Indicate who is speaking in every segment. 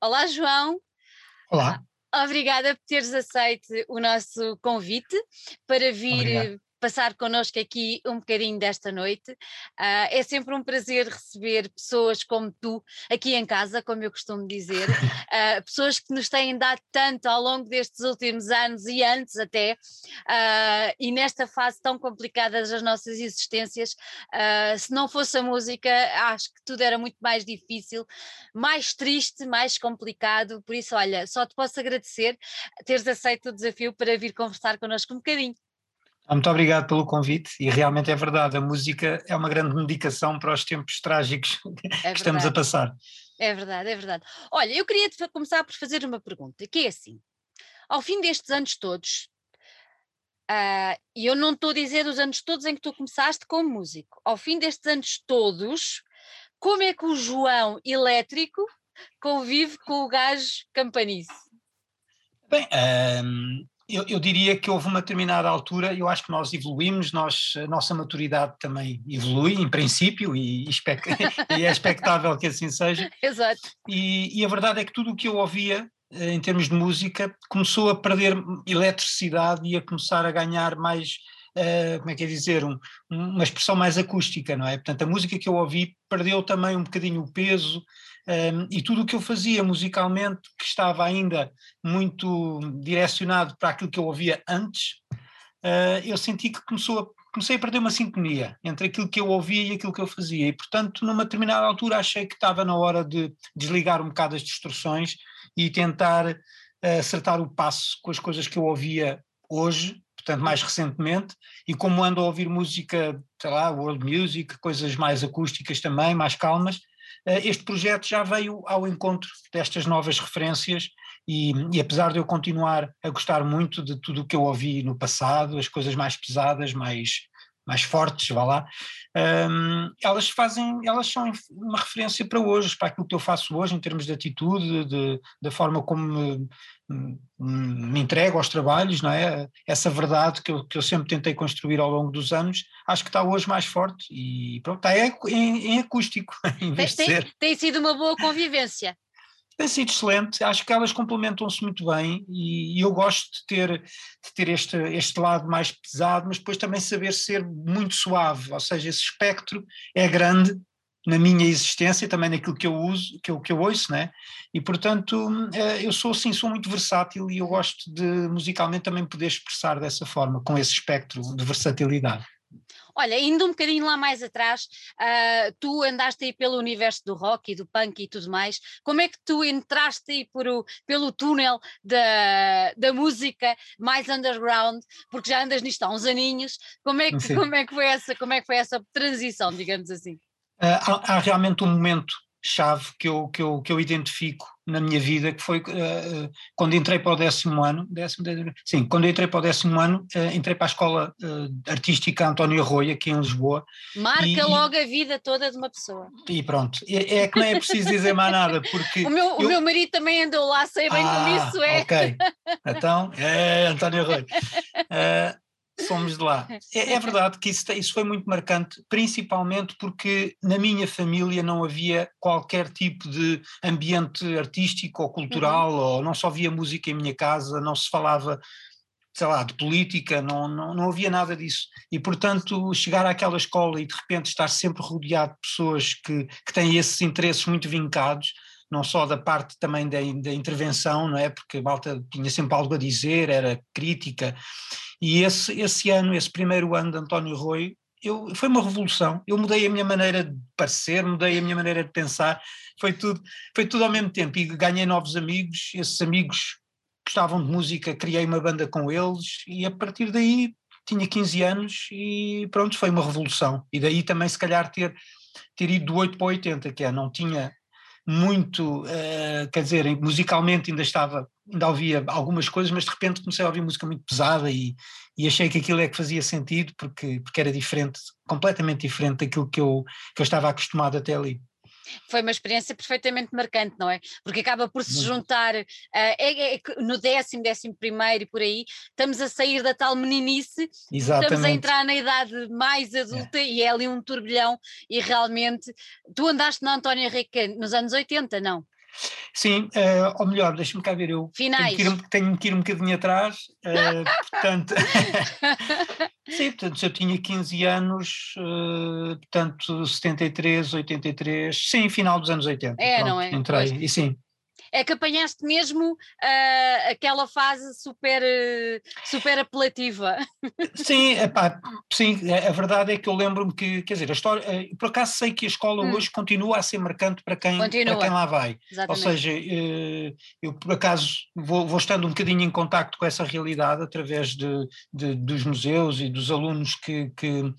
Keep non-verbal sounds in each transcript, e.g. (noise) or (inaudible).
Speaker 1: Olá, João.
Speaker 2: Olá.
Speaker 1: Obrigada por teres aceito o nosso convite para vir
Speaker 2: Obrigado
Speaker 1: passar connosco aqui um bocadinho desta noite. Uh, é sempre um prazer receber pessoas como tu aqui em casa, como eu costumo dizer, uh, (laughs) pessoas que nos têm dado tanto ao longo destes últimos anos e antes até, uh, e nesta fase tão complicada das nossas existências, se não fosse a música, acho que tudo era muito mais difícil, mais triste, mais complicado. Por isso, olha, só te posso agradecer teres aceito o desafio para vir conversar connosco um bocadinho.
Speaker 2: Ah, muito obrigado pelo convite e realmente é verdade, a música é uma grande medicação para os tempos trágicos (laughs) é que estamos a passar.
Speaker 1: É verdade, é verdade. Olha, eu queria começar por fazer uma pergunta, que é assim, ao fim destes anos todos, uh, e eu não estou a dizer os anos todos em que tu começaste como músico, ao fim destes anos todos, como é que o João elétrico convive com o gajo campanice?
Speaker 2: Bem, um, eu, eu, diria que houve uma determinada altura, eu acho que nós evoluímos, nós, a nossa maturidade também evolui, em princípio, e, (laughs) e é expectável que assim seja.
Speaker 1: Exato.
Speaker 2: E, e, a verdade é que tudo o que eu ouvia, eh, em termos de música, começou a perder eletricidade e a começar a ganhar mais, uh, como é que é dizer, um, uma expressão mais acústica, não é? Portanto, a música que eu ouvi perdeu também um bocadinho o peso, e tudo o que eu fazia musicalmente, que estava ainda muito direcionado para aquilo que eu ouvia antes, uh, eu senti que começou a, comecei a perder uma sintonia entre aquilo que eu ouvia e aquilo que eu fazia. E, portanto, numa determinada altura, achei que estava na hora de desligar um bocado as distorções e tentar uh, acertar o passo com as coisas que eu ouvia hoje, portanto, mais recentemente, e como ando a ouvir música, sei lá, world music, coisas mais acústicas também, mais calmas, este projeto já veio ao encontro destas novas referências e, e, apesar de eu continuar a gostar muito de tudo o que eu ouvi no passado, as coisas mais pesadas, mais, mais fortes, vá lá, um, elas fazem, elas são uma referência para hoje, para aquilo que eu faço hoje em termos de atitude, de, da forma como me, me entrego aos trabalhos, não é? Essa verdade que eu, que eu sempre tentei construir ao longo dos anos, acho que está hoje mais forte e pronto, está em, em, acústico, (laughs) em
Speaker 1: tem. Tem sido uma boa convivência.
Speaker 2: Tem sido excelente, acho que elas complementam-se muito bem e, e, eu gosto de ter, de ter este, este lado mais pesado, mas depois também saber ser muito suave, ou seja, esse espectro é grande na minha existência, também naquilo que eu uso, que eu, que eu ouço, né? E portanto, eh, eu sou assim, sou muito versátil e eu gosto de musicalmente também poder expressar dessa forma, com esse espectro de versatilidade.
Speaker 1: Olha, indo um bocadinho lá mais atrás, uh, tu andaste aí pelo universo do rock e do punk e tudo mais. Como é que tu entraste aí por o, pelo túnel da, da música mais underground? Porque já andas nisto há uns aninhos. Como é que, como é que, foi, essa, como é que foi essa transição, digamos assim?
Speaker 2: Uh, há, há realmente um momento chave que eu, que, eu, que eu identifico na minha vida, que foi uh, quando entrei para o décimo ano, décimo, sim, quando entrei para o décimo ano, uh, entrei para a Escola uh, Artística António Arroio, aqui em Lisboa.
Speaker 1: Marca e, logo a vida toda de uma pessoa.
Speaker 2: E pronto, é, é que nem é preciso dizer mais nada, porque... (laughs)
Speaker 1: o, meu, eu... o meu marido também andou lá, sei bem ah, como isso é.
Speaker 2: ok, então, é António Arroio. (laughs) Somos de lá. (laughs) É, é verdade que isso, isso, foi muito marcante, principalmente porque na minha família não havia qualquer tipo de ambiente artístico ou cultural, uhum. ou não só havia música em minha casa, não se falava, sei lá, de política, não, não, não havia nada disso. E, portanto, chegar àquela escola e de repente estar sempre rodeado de pessoas que, que têm esses interesses muito vincados, não só da parte também da, da intervenção, não é? Porque a malta tinha sempre algo a dizer, era crítica e esse, esse ano, esse primeiro ano de António Rui, eu, foi uma revolução. Eu mudei a minha maneira de parecer, mudei a minha maneira de pensar, foi tudo, foi tudo ao mesmo tempo. E ganhei novos amigos, esses amigos gostavam de música, criei uma banda com eles, e a partir daí tinha 15 anos e pronto, foi uma revolução. E daí também, se calhar, ter, ter ido do 8 para 80, que é, não tinha muito, uh, quer dizer, musicalmente ainda estava, ainda ouvia algumas coisas, mas de repente comecei a ouvir música muito pesada e, e achei que aquilo é que fazia sentido porque, porque era diferente, completamente diferente daquilo que eu, que eu estava acostumado até ali
Speaker 1: foi uma experiência perfeitamente marcante, não é? Porque acaba por se juntar, uh, é, é, no décimo, décimo primeiro e por aí, estamos a sair da tal meninice,
Speaker 2: Exatamente.
Speaker 1: estamos a entrar na idade mais adulta é. e é ali um turbilhão e realmente, tu andaste na Antónia Rica nos anos 80, não?
Speaker 2: Sim, uh, ou melhor, deixa-me cá ver, eu
Speaker 1: Finais.
Speaker 2: Tenho, que ir, tenho que ir um bocadinho atrás, uh, portanto, (laughs) sim, portanto, eu tinha 15 anos, uh, portanto, 73, 83, sim, final dos anos 80.
Speaker 1: É, pronto, não é?
Speaker 2: Entrei, pois. e sim,
Speaker 1: é que apanhaste mesmo uh, aquela fase super, super apelativa. (laughs)
Speaker 2: Sim, epá, sim, a verdade é que eu lembro-me que, quer dizer, a história, eh, por acaso sei que a escola hum. hoje continua a ser marcante para quem, para quem lá vai. Exatamente. Ou seja, eh, eu por acaso vou, vou, estando um bocadinho em contacto com essa realidade através de, de dos museus e dos alunos que, que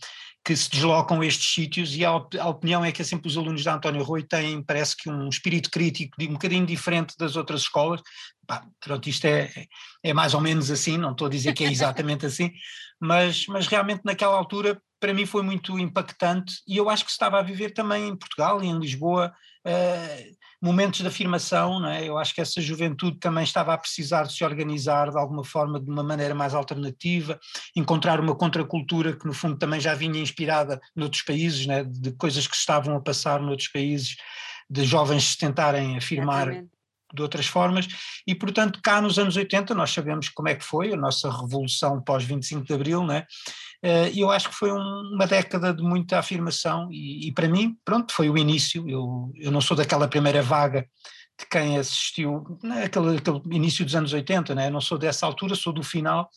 Speaker 2: que se deslocam a estes sítios e a, opinião é que é sempre os alunos da António Rui têm, parece que um espírito crítico um bocadinho diferente das outras escolas. Pá, pronto, isto é, é mais ou menos assim, não estou a dizer que é exatamente (laughs) assim, mas, mas realmente naquela altura para mim foi muito impactante e eu acho que se estava a viver também em Portugal e em Lisboa uh, momentos de afirmação, não é? eu acho que essa juventude também estava a precisar de se organizar de alguma forma, de uma maneira mais alternativa, encontrar uma contracultura que no fundo também já vinha inspirada noutros países, é? de coisas que estavam a passar noutros países, de jovens se tentarem afirmar Exatamente de outras formas, e portanto cá nos anos 80 nós sabemos como é que foi a nossa revolução pós 25 de Abril, né? Eh, e eu acho que foi um, uma década de muita afirmação e, e, para mim, pronto, foi o início. Eu, eu não sou daquela primeira vaga de quem assistiu, naquele, aquele início dos anos 80, né? não sou dessa altura, sou do final,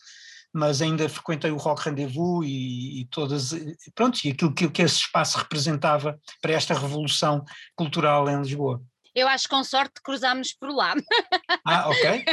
Speaker 2: mas ainda frequentei o Rock Rendezvous e, e todas, pronto, e aquilo que, que esse espaço representava para esta revolução cultural em Lisboa.
Speaker 1: Eu acho que com sorte cruzámos por lá. (laughs)
Speaker 2: Ah, ok.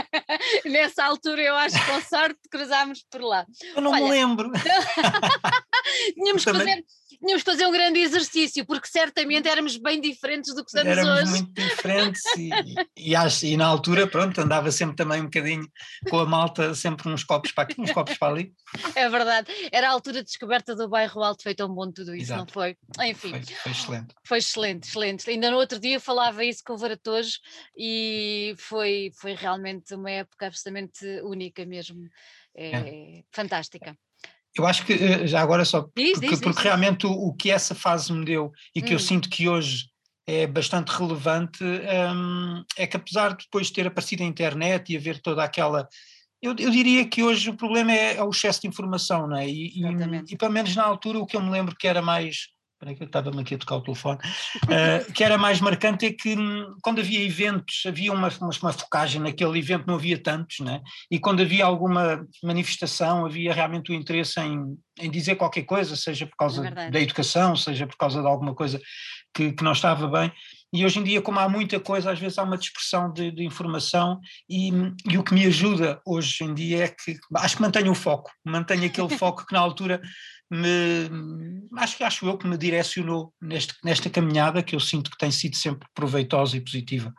Speaker 2: (laughs)
Speaker 1: Nessa altura eu acho que com sorte cruzámos por lá.
Speaker 2: Eu não Olha, me lembro. (laughs) (laughs)
Speaker 1: tínhamos que fazer tínhamos fazer um grande exercício, porque certamente éramos bem diferentes do que somos
Speaker 2: éramos
Speaker 1: hoje.
Speaker 2: Éramos muito diferentes e, e, acho, e na altura, pronto, andava sempre também um bocadinho com a malta, sempre uns copos para aqui, uns copos para ali.
Speaker 1: É verdade, era a altura de descoberta do bairro Alto, foi tão bom tudo isso, Exato. não foi? Enfim.
Speaker 2: Foi, foi, excelente.
Speaker 1: Foi excelente, excelente. Ainda no outro dia falava isso com o Varatojo e foi, foi realmente uma época absolutamente única mesmo. É, é. fantástica.
Speaker 2: Eu acho que, eh, já agora só, diz, porque, diz, porque diz, realmente o, o, que essa fase me deu e que hum. eu sinto que hoje é bastante relevante, um, é que apesar de depois ter aparecido a internet e haver toda aquela. Eu, eu diria que hoje o problema é, é, o excesso de informação, não é? E, e, e, pelo menos na altura o que eu me lembro que era mais Espera que eu estava-me aqui a tocar o telefone. Uh, que era mais marcante é que hum, quando havia eventos, havia uma, uma, uma, focagem naquele evento, não havia tantos, né? e quando havia alguma manifestação, havia realmente o interesse em, em dizer qualquer coisa, seja por causa é da educação, seja por causa de alguma coisa que, que não estava bem. E hoje em dia, como há muita coisa, às vezes há uma dispersão de, de, informação e, e, o que me ajuda hoje em dia é que acho que mantenho o foco, mantenho aquele (laughs) foco que na altura me acho, acho eu que me direcionou neste, nesta caminhada que eu sinto que tem sido sempre proveitosa e positiva.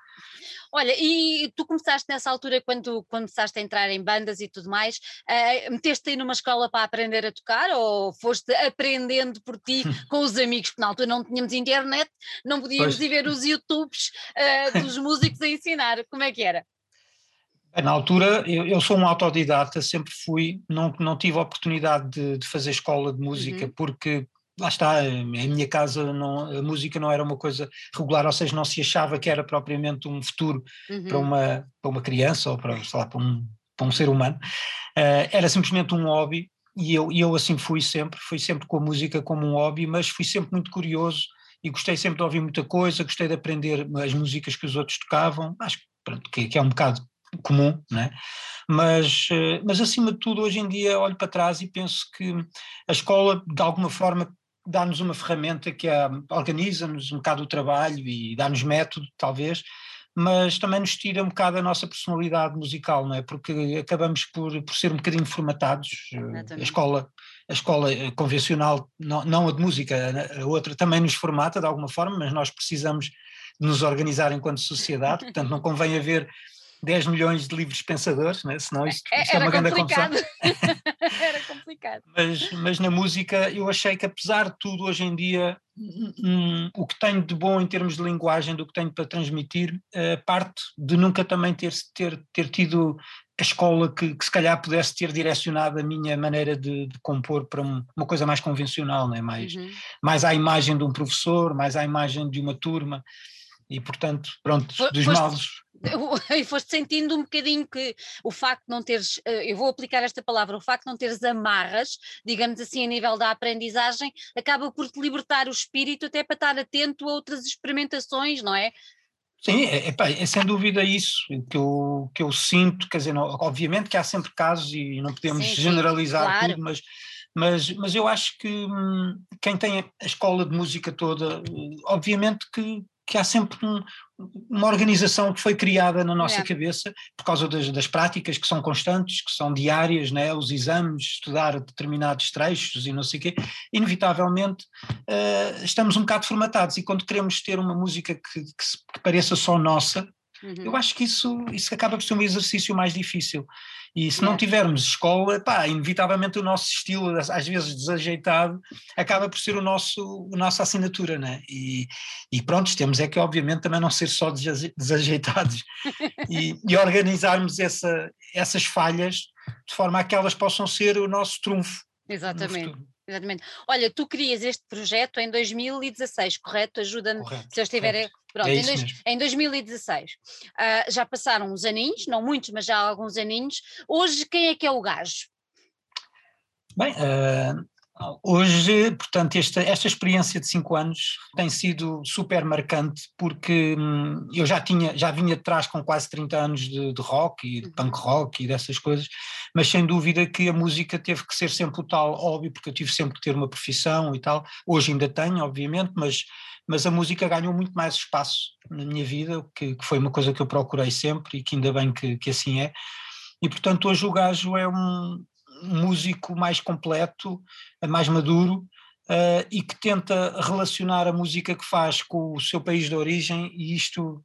Speaker 1: Olha, e tu começaste nessa altura, quando começaste a entrar em bandas e tudo mais, uh, meteste aí numa escola para aprender a tocar ou foste aprendendo por ti (laughs) com os amigos? Porque na altura não tínhamos internet, não podíamos pois. ir ver os YouTubes uh, dos músicos a ensinar. Como é que era?
Speaker 2: Na altura, eu, eu, sou um autodidata, sempre fui, não, não tive a oportunidade de, de fazer escola de música, uhum. porque lá está, em minha casa não, a música não era uma coisa regular, ou seja, não se achava que era propriamente um futuro uhum. para, uma, para uma criança ou para, lá, para, um, para um ser humano, uh, era simplesmente um hobby e eu, eu assim fui sempre, fui sempre com a música como um hobby, mas fui sempre muito curioso e gostei sempre de ouvir muita coisa, gostei de aprender as músicas que os outros tocavam, acho pronto, que, que é um bocado comum, né? mas, eh, mas acima de tudo hoje em dia olho para trás e penso que a escola de alguma forma dá-nos uma ferramenta que é, organiza-nos um bocado o trabalho e dá-nos método, talvez, mas também nos tira um bocado a nossa personalidade musical, não é? Porque acabamos por, por ser um bocadinho formatados. Exatamente. A escola, a escola eh, convencional, não, não a de música, a outra também nos formata de alguma forma, mas nós precisamos nos organizar enquanto sociedade, portanto não convém haver 10 milhões de livros pensadores, né? senão isto, é, isto é uma grande confusão. (laughs)
Speaker 1: Era complicado.
Speaker 2: Mas, mas na música eu achei que apesar de tudo hoje em dia o que tenho de bom em termos de linguagem, do que tenho para transmitir, uh, parte de nunca também ter, ter, ter tido a escola que, que, se calhar pudesse ter direcionado a minha maneira de, de compor para um, uma coisa mais convencional, né? mais, uhum. mais à imagem de um professor, mais à imagem de uma turma e portanto, pronto, dos
Speaker 1: foste,
Speaker 2: males. (laughs)
Speaker 1: e foste sentindo um bocadinho que o facto de não teres, eh, eu vou aplicar esta palavra, o facto de não teres amarras, digamos assim, a nível da aprendizagem, acaba por te libertar o espírito até para estar atento a outras experimentações, não é?
Speaker 2: Sim, é, é, é, sem dúvida isso que eu, que eu sinto, quer dizer, não, obviamente que há sempre casos e não podemos sim, generalizar sim, claro. tudo, mas, mas, mas eu acho que hum, quem tem a escola de música toda, obviamente que, que há sempre um, uma organização que foi criada na nossa é. cabeça por causa das, das, práticas que são constantes, que são diárias, né? os exames, estudar determinados trechos e não sei o quê, inevitavelmente uh, estamos um bocado formatados e quando queremos ter uma música que, que, que pareça só nossa, uhum. eu acho que isso, isso acaba por ser um exercício mais difícil. E se não tivermos escola, pá, inevitavelmente o nosso estilo, às vezes desajeitado, acaba por ser o nosso, a nossa assinatura, né? E, e pronto, temos é que obviamente também não ser só desajeitados e, e organizarmos essa, essas falhas de forma a que elas possam ser o nosso trunfo.
Speaker 1: Exatamente. Exatamente. Olha, tu crias este projeto em 2016, correto? Ajuda-me se eu estiver. Correto. Pronto, é em, dois, em, 2016. Uh, ah, já passaram uns aninhos, não muitos, mas já alguns aninhos. Hoje, quem é que é o gajo?
Speaker 2: Bem, uh, Hoje, portanto, esta, esta experiência de cinco anos tem sido super marcante porque hum, eu já tinha, já vinha de trás com quase 30 anos de, de, rock e de uhum. punk rock e dessas coisas, mas sem dúvida que a música teve que ser sempre o tal óbvio, porque eu tive sempre que ter uma profissão e tal. Hoje ainda tenho, obviamente, mas, mas a música ganhou muito mais espaço na minha vida, que, que foi uma coisa que eu procurei sempre e que ainda bem que, que assim é. E portanto hoje o gajo é um, músico mais completo, mais maduro, uh, e que tenta relacionar a música que faz com o seu país de origem, e isto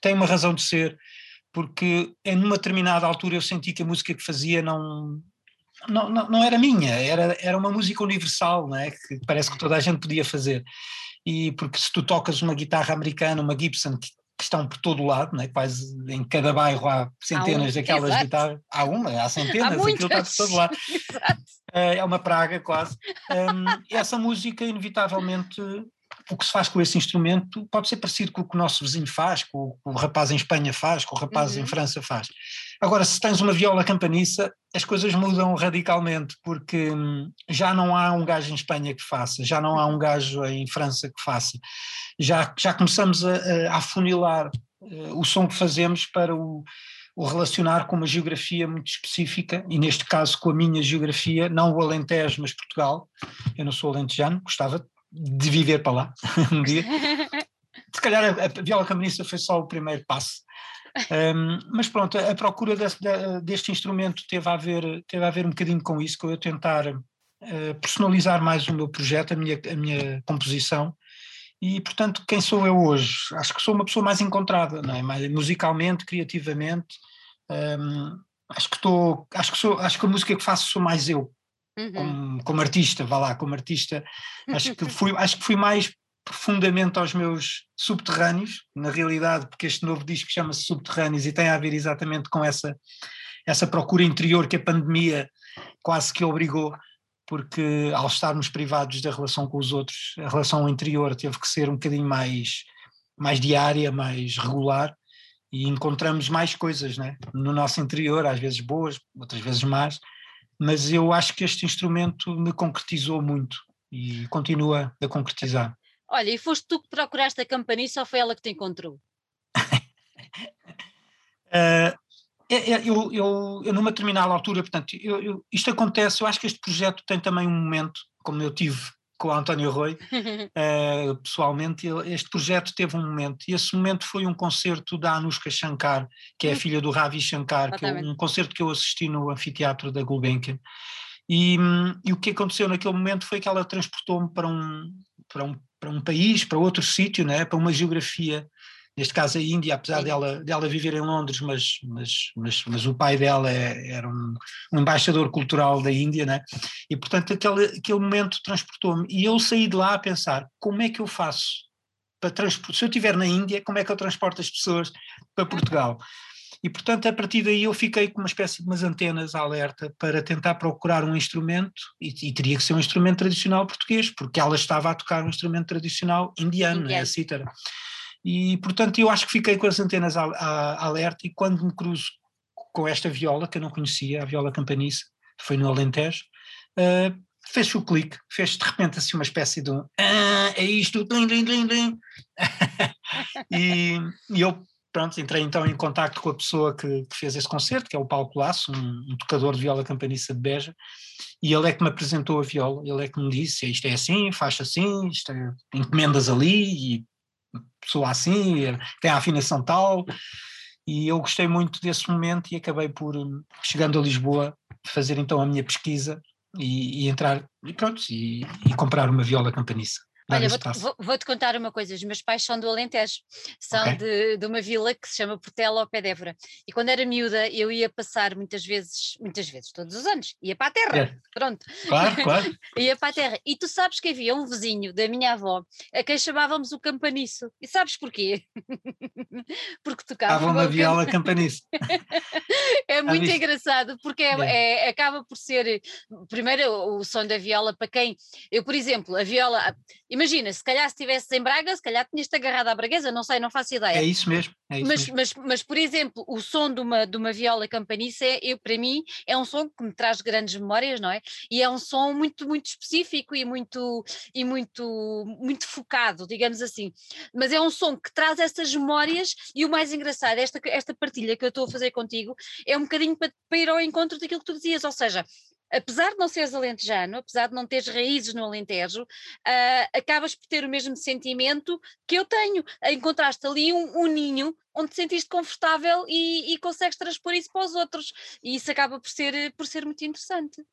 Speaker 2: tem uma razão de ser, porque em uma determinada altura eu senti que a música que fazia não, não, não, não era minha, era, era uma música universal, não é? que parece que toda a gente podia fazer. E porque se tu tocas uma guitarra americana, uma Gibson, que que estão por todo o lado, né? quase em cada bairro há centenas há um, daquelas exato. guitarras, há uma, há centenas, há aquilo está por todo lado. (laughs) Eh, é uma praga quase. Um, essa música, inevitavelmente, o que se faz com esse instrumento pode ser parecido com o que o nosso vizinho faz, com o que o rapaz em Espanha faz, com o rapaz uhum. em França faz. Agora, se tens uma viola campaniça, as coisas mudam radicalmente, porque hum, já não há um gajo em Espanha que faça, já não há um gajo em França que faça. Já, já começamos a, a afunilar uh, o som que fazemos para o, o relacionar com uma geografia muito específica, e neste caso com a minha geografia, não o Alentejo, mas Portugal. Eu não sou alentejano, gostava de viver para lá (laughs) um dia. (laughs) Se calhar a, a viola campaniça foi só o primeiro passo. Um, mas pronto, a, procura desse, deste instrumento teve a, ver, teve a ver um bocadinho com isso, com eu tentar uh, personalizar mais o meu projeto, a minha, a minha composição. E, portanto, quem sou eu hoje? Acho que sou uma pessoa mais encontrada, não é? mais musicalmente, criativamente. Um, acho que estou, acho que sou, acho que a música que faço sou mais eu, uhum. como, como artista, vá lá, como artista. Acho que fui, (laughs) acho que fui mais profundamente aos meus subterrâneos, na realidade, porque este novo disco chama-se Subterrâneos e tem a ver exatamente com essa, essa procura interior que a pandemia quase que obrigou, porque ao estarmos privados da relação com os outros, a relação interior teve que ser um bocadinho mais, mais diária, mais regular, e encontramos mais coisas né? no nosso interior, às vezes boas, outras vezes más, mas eu acho que este instrumento me concretizou muito e continua a concretizar.
Speaker 1: Olha, e foste tu que procuraste a campaniça ou foi ela que te encontrou?
Speaker 2: uh, (laughs) eu, eu, eu, numa determinada altura, portanto, eu, isto acontece, eu acho que este projeto tem também um momento, como eu tive com o António Roy, uh, (laughs) pessoalmente, este projeto teve um momento, e esse momento foi um concerto da Anushka Shankar, que é a hum. filha do Ravi Shankar, que é um concerto que eu assisti no anfiteatro da Gulbenkian, e, e, o que aconteceu naquele momento foi que ela transportou-me para um, para um para um país, para outro sítio, né? para uma geografia, neste caso a Índia, apesar dela, dela viver em Londres, mas, mas, mas, mas o pai dela é, era um, um, embaixador cultural da Índia, né? e portanto aquele, aquele momento transportou-me, e eu saí de lá a pensar, como é que eu faço para transportar, se eu estiver na Índia, como é que eu transporto as pessoas para Portugal? E, portanto, a partir daí eu fiquei com uma espécie de umas antenas alerta para tentar procurar um instrumento, e, e, teria que ser um instrumento tradicional português, porque ela estava a tocar um instrumento tradicional indiano, indiano. é a cítara. E, portanto, eu acho que fiquei com as antenas a, a, alerta e quando me cruzo com esta viola, que eu não conhecia, a viola campanice, foi no Alentejo, uh, fez o clique, fez de repente assim uma espécie de um ah, é isto, lim, lim, lim, lim. e, e eu pronto, entrei então em contato com a pessoa que, que, fez esse concerto, que é o Paulo Colasso, um, um, tocador de viola campanista de Beja, e ele é que me apresentou a viola, ele é que me disse, isto é assim, faz assim, isto é, encomendas ali, e pessoa assim, tem a afinação tal, e eu gostei muito desse momento e acabei por, chegando a Lisboa, fazer então a minha pesquisa e, e entrar, e pronto, e, e comprar uma viola campaniça.
Speaker 1: Olha, vou-te vou, vou contar uma coisa: os meus pais são do Alentejo, são okay. de, de, uma vila que se chama Portela ao pé de Évora. E quando era miúda, eu ia passar muitas vezes, muitas vezes, todos os anos, ia para a terra, é. pronto.
Speaker 2: Claro, claro. (laughs)
Speaker 1: ia para a terra. E tu sabes que havia um vizinho da minha avó a quem chamávamos o Campaniço. E sabes porquê? (laughs) porque tocava.
Speaker 2: uma viola Campaniço. (laughs)
Speaker 1: é muito engraçado, porque é. É, acaba por ser, primeiro, o som da viola para quem. Eu, por exemplo, a viola Imagina, se calhar se estivesse em Braga, se calhar tinhas-te agarrado à braguesa, não sei, não faço ideia.
Speaker 2: É isso mesmo. É isso
Speaker 1: mas,
Speaker 2: mesmo.
Speaker 1: Mas, mas, por exemplo, o som de uma, de uma viola campaniça, é, eu, para mim, é um som que me traz grandes memórias, não é? E é um som muito, muito específico e muito, e muito, muito focado, digamos assim. Mas é um som que traz essas memórias e o mais engraçado, esta, esta partilha que eu estou a fazer contigo, é um bocadinho para, para ir ao encontro daquilo que tu dizias, ou seja, apesar de não seres alentejano, apesar de não teres raízes no Alentejo, uh, acabas por ter o mesmo sentimento que eu tenho. Encontraste ali um, um ninho onde te sentiste confortável e, e, consegues transpor isso para os outros. E isso acaba por ser, por ser muito interessante.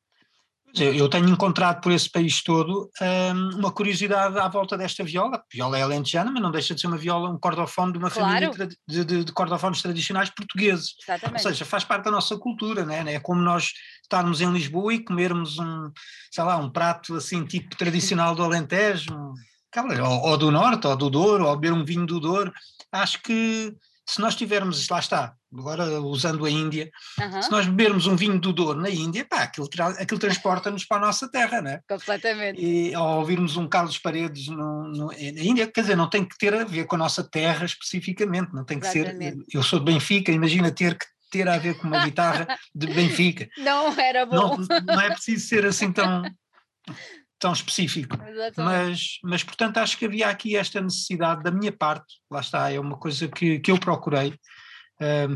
Speaker 2: Eu tenho encontrado por esse país todo um, uma curiosidade à volta desta viola. A viola é alentejana, mas não deixa de ser uma viola, um cordofone de uma claro. família de, de, de, cordofones tradicionais portugueses. Exatamente. Ou seja, faz parte da nossa cultura, né? é como nós estarmos em Lisboa e comermos um, sei lá, um prato assim tipo tradicional do Alentejo, ou, ou do Norte, ou do Douro, ou beber um vinho do Douro. Acho que se nós tivermos, lá está, agora usando a Índia, uhum. se nós bebermos um vinho do Douro na Índia, pá, aquilo, aquilo transporta-nos para a nossa terra, né?
Speaker 1: Completamente.
Speaker 2: E ao ouvirmos um Carlos Paredes no, no, na Índia, quer dizer, não tem que ter a ver com a nossa terra especificamente, não tem que Exatamente. ser. Eu sou de Benfica, imagina ter que ter a ver com uma guitarra de Benfica. (laughs)
Speaker 1: Não era bom.
Speaker 2: Não, não é preciso ser assim tão tão específico. Mas, mas, portanto, acho que havia aqui esta necessidade da minha parte, lá está, é uma coisa que, que eu procurei,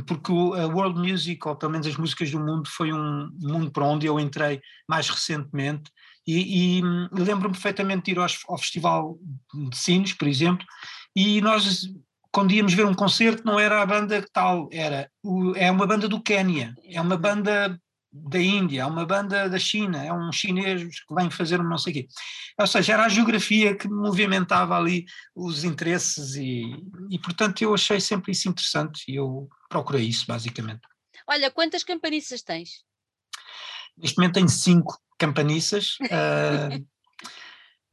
Speaker 2: porque a World Music, ou pelo menos as músicas do mundo, foi um mundo para onde eu entrei mais recentemente. E, e lembro-me perfeitamente de ir aos, ao Festival de Sinos, por exemplo, e nós quando íamos ver um concerto não era a banda tal, era o, é uma banda do Quénia, é uma banda da Índia, é uma banda da China, é um chinês que vem fazer um não sei o quê. Ou seja, era a geografia que movimentava ali os interesses e, e portanto eu achei sempre isso interessante e eu procurei isso basicamente.
Speaker 1: Olha, quantas campaniças tens?
Speaker 2: Neste momento tenho cinco campaniças. uh,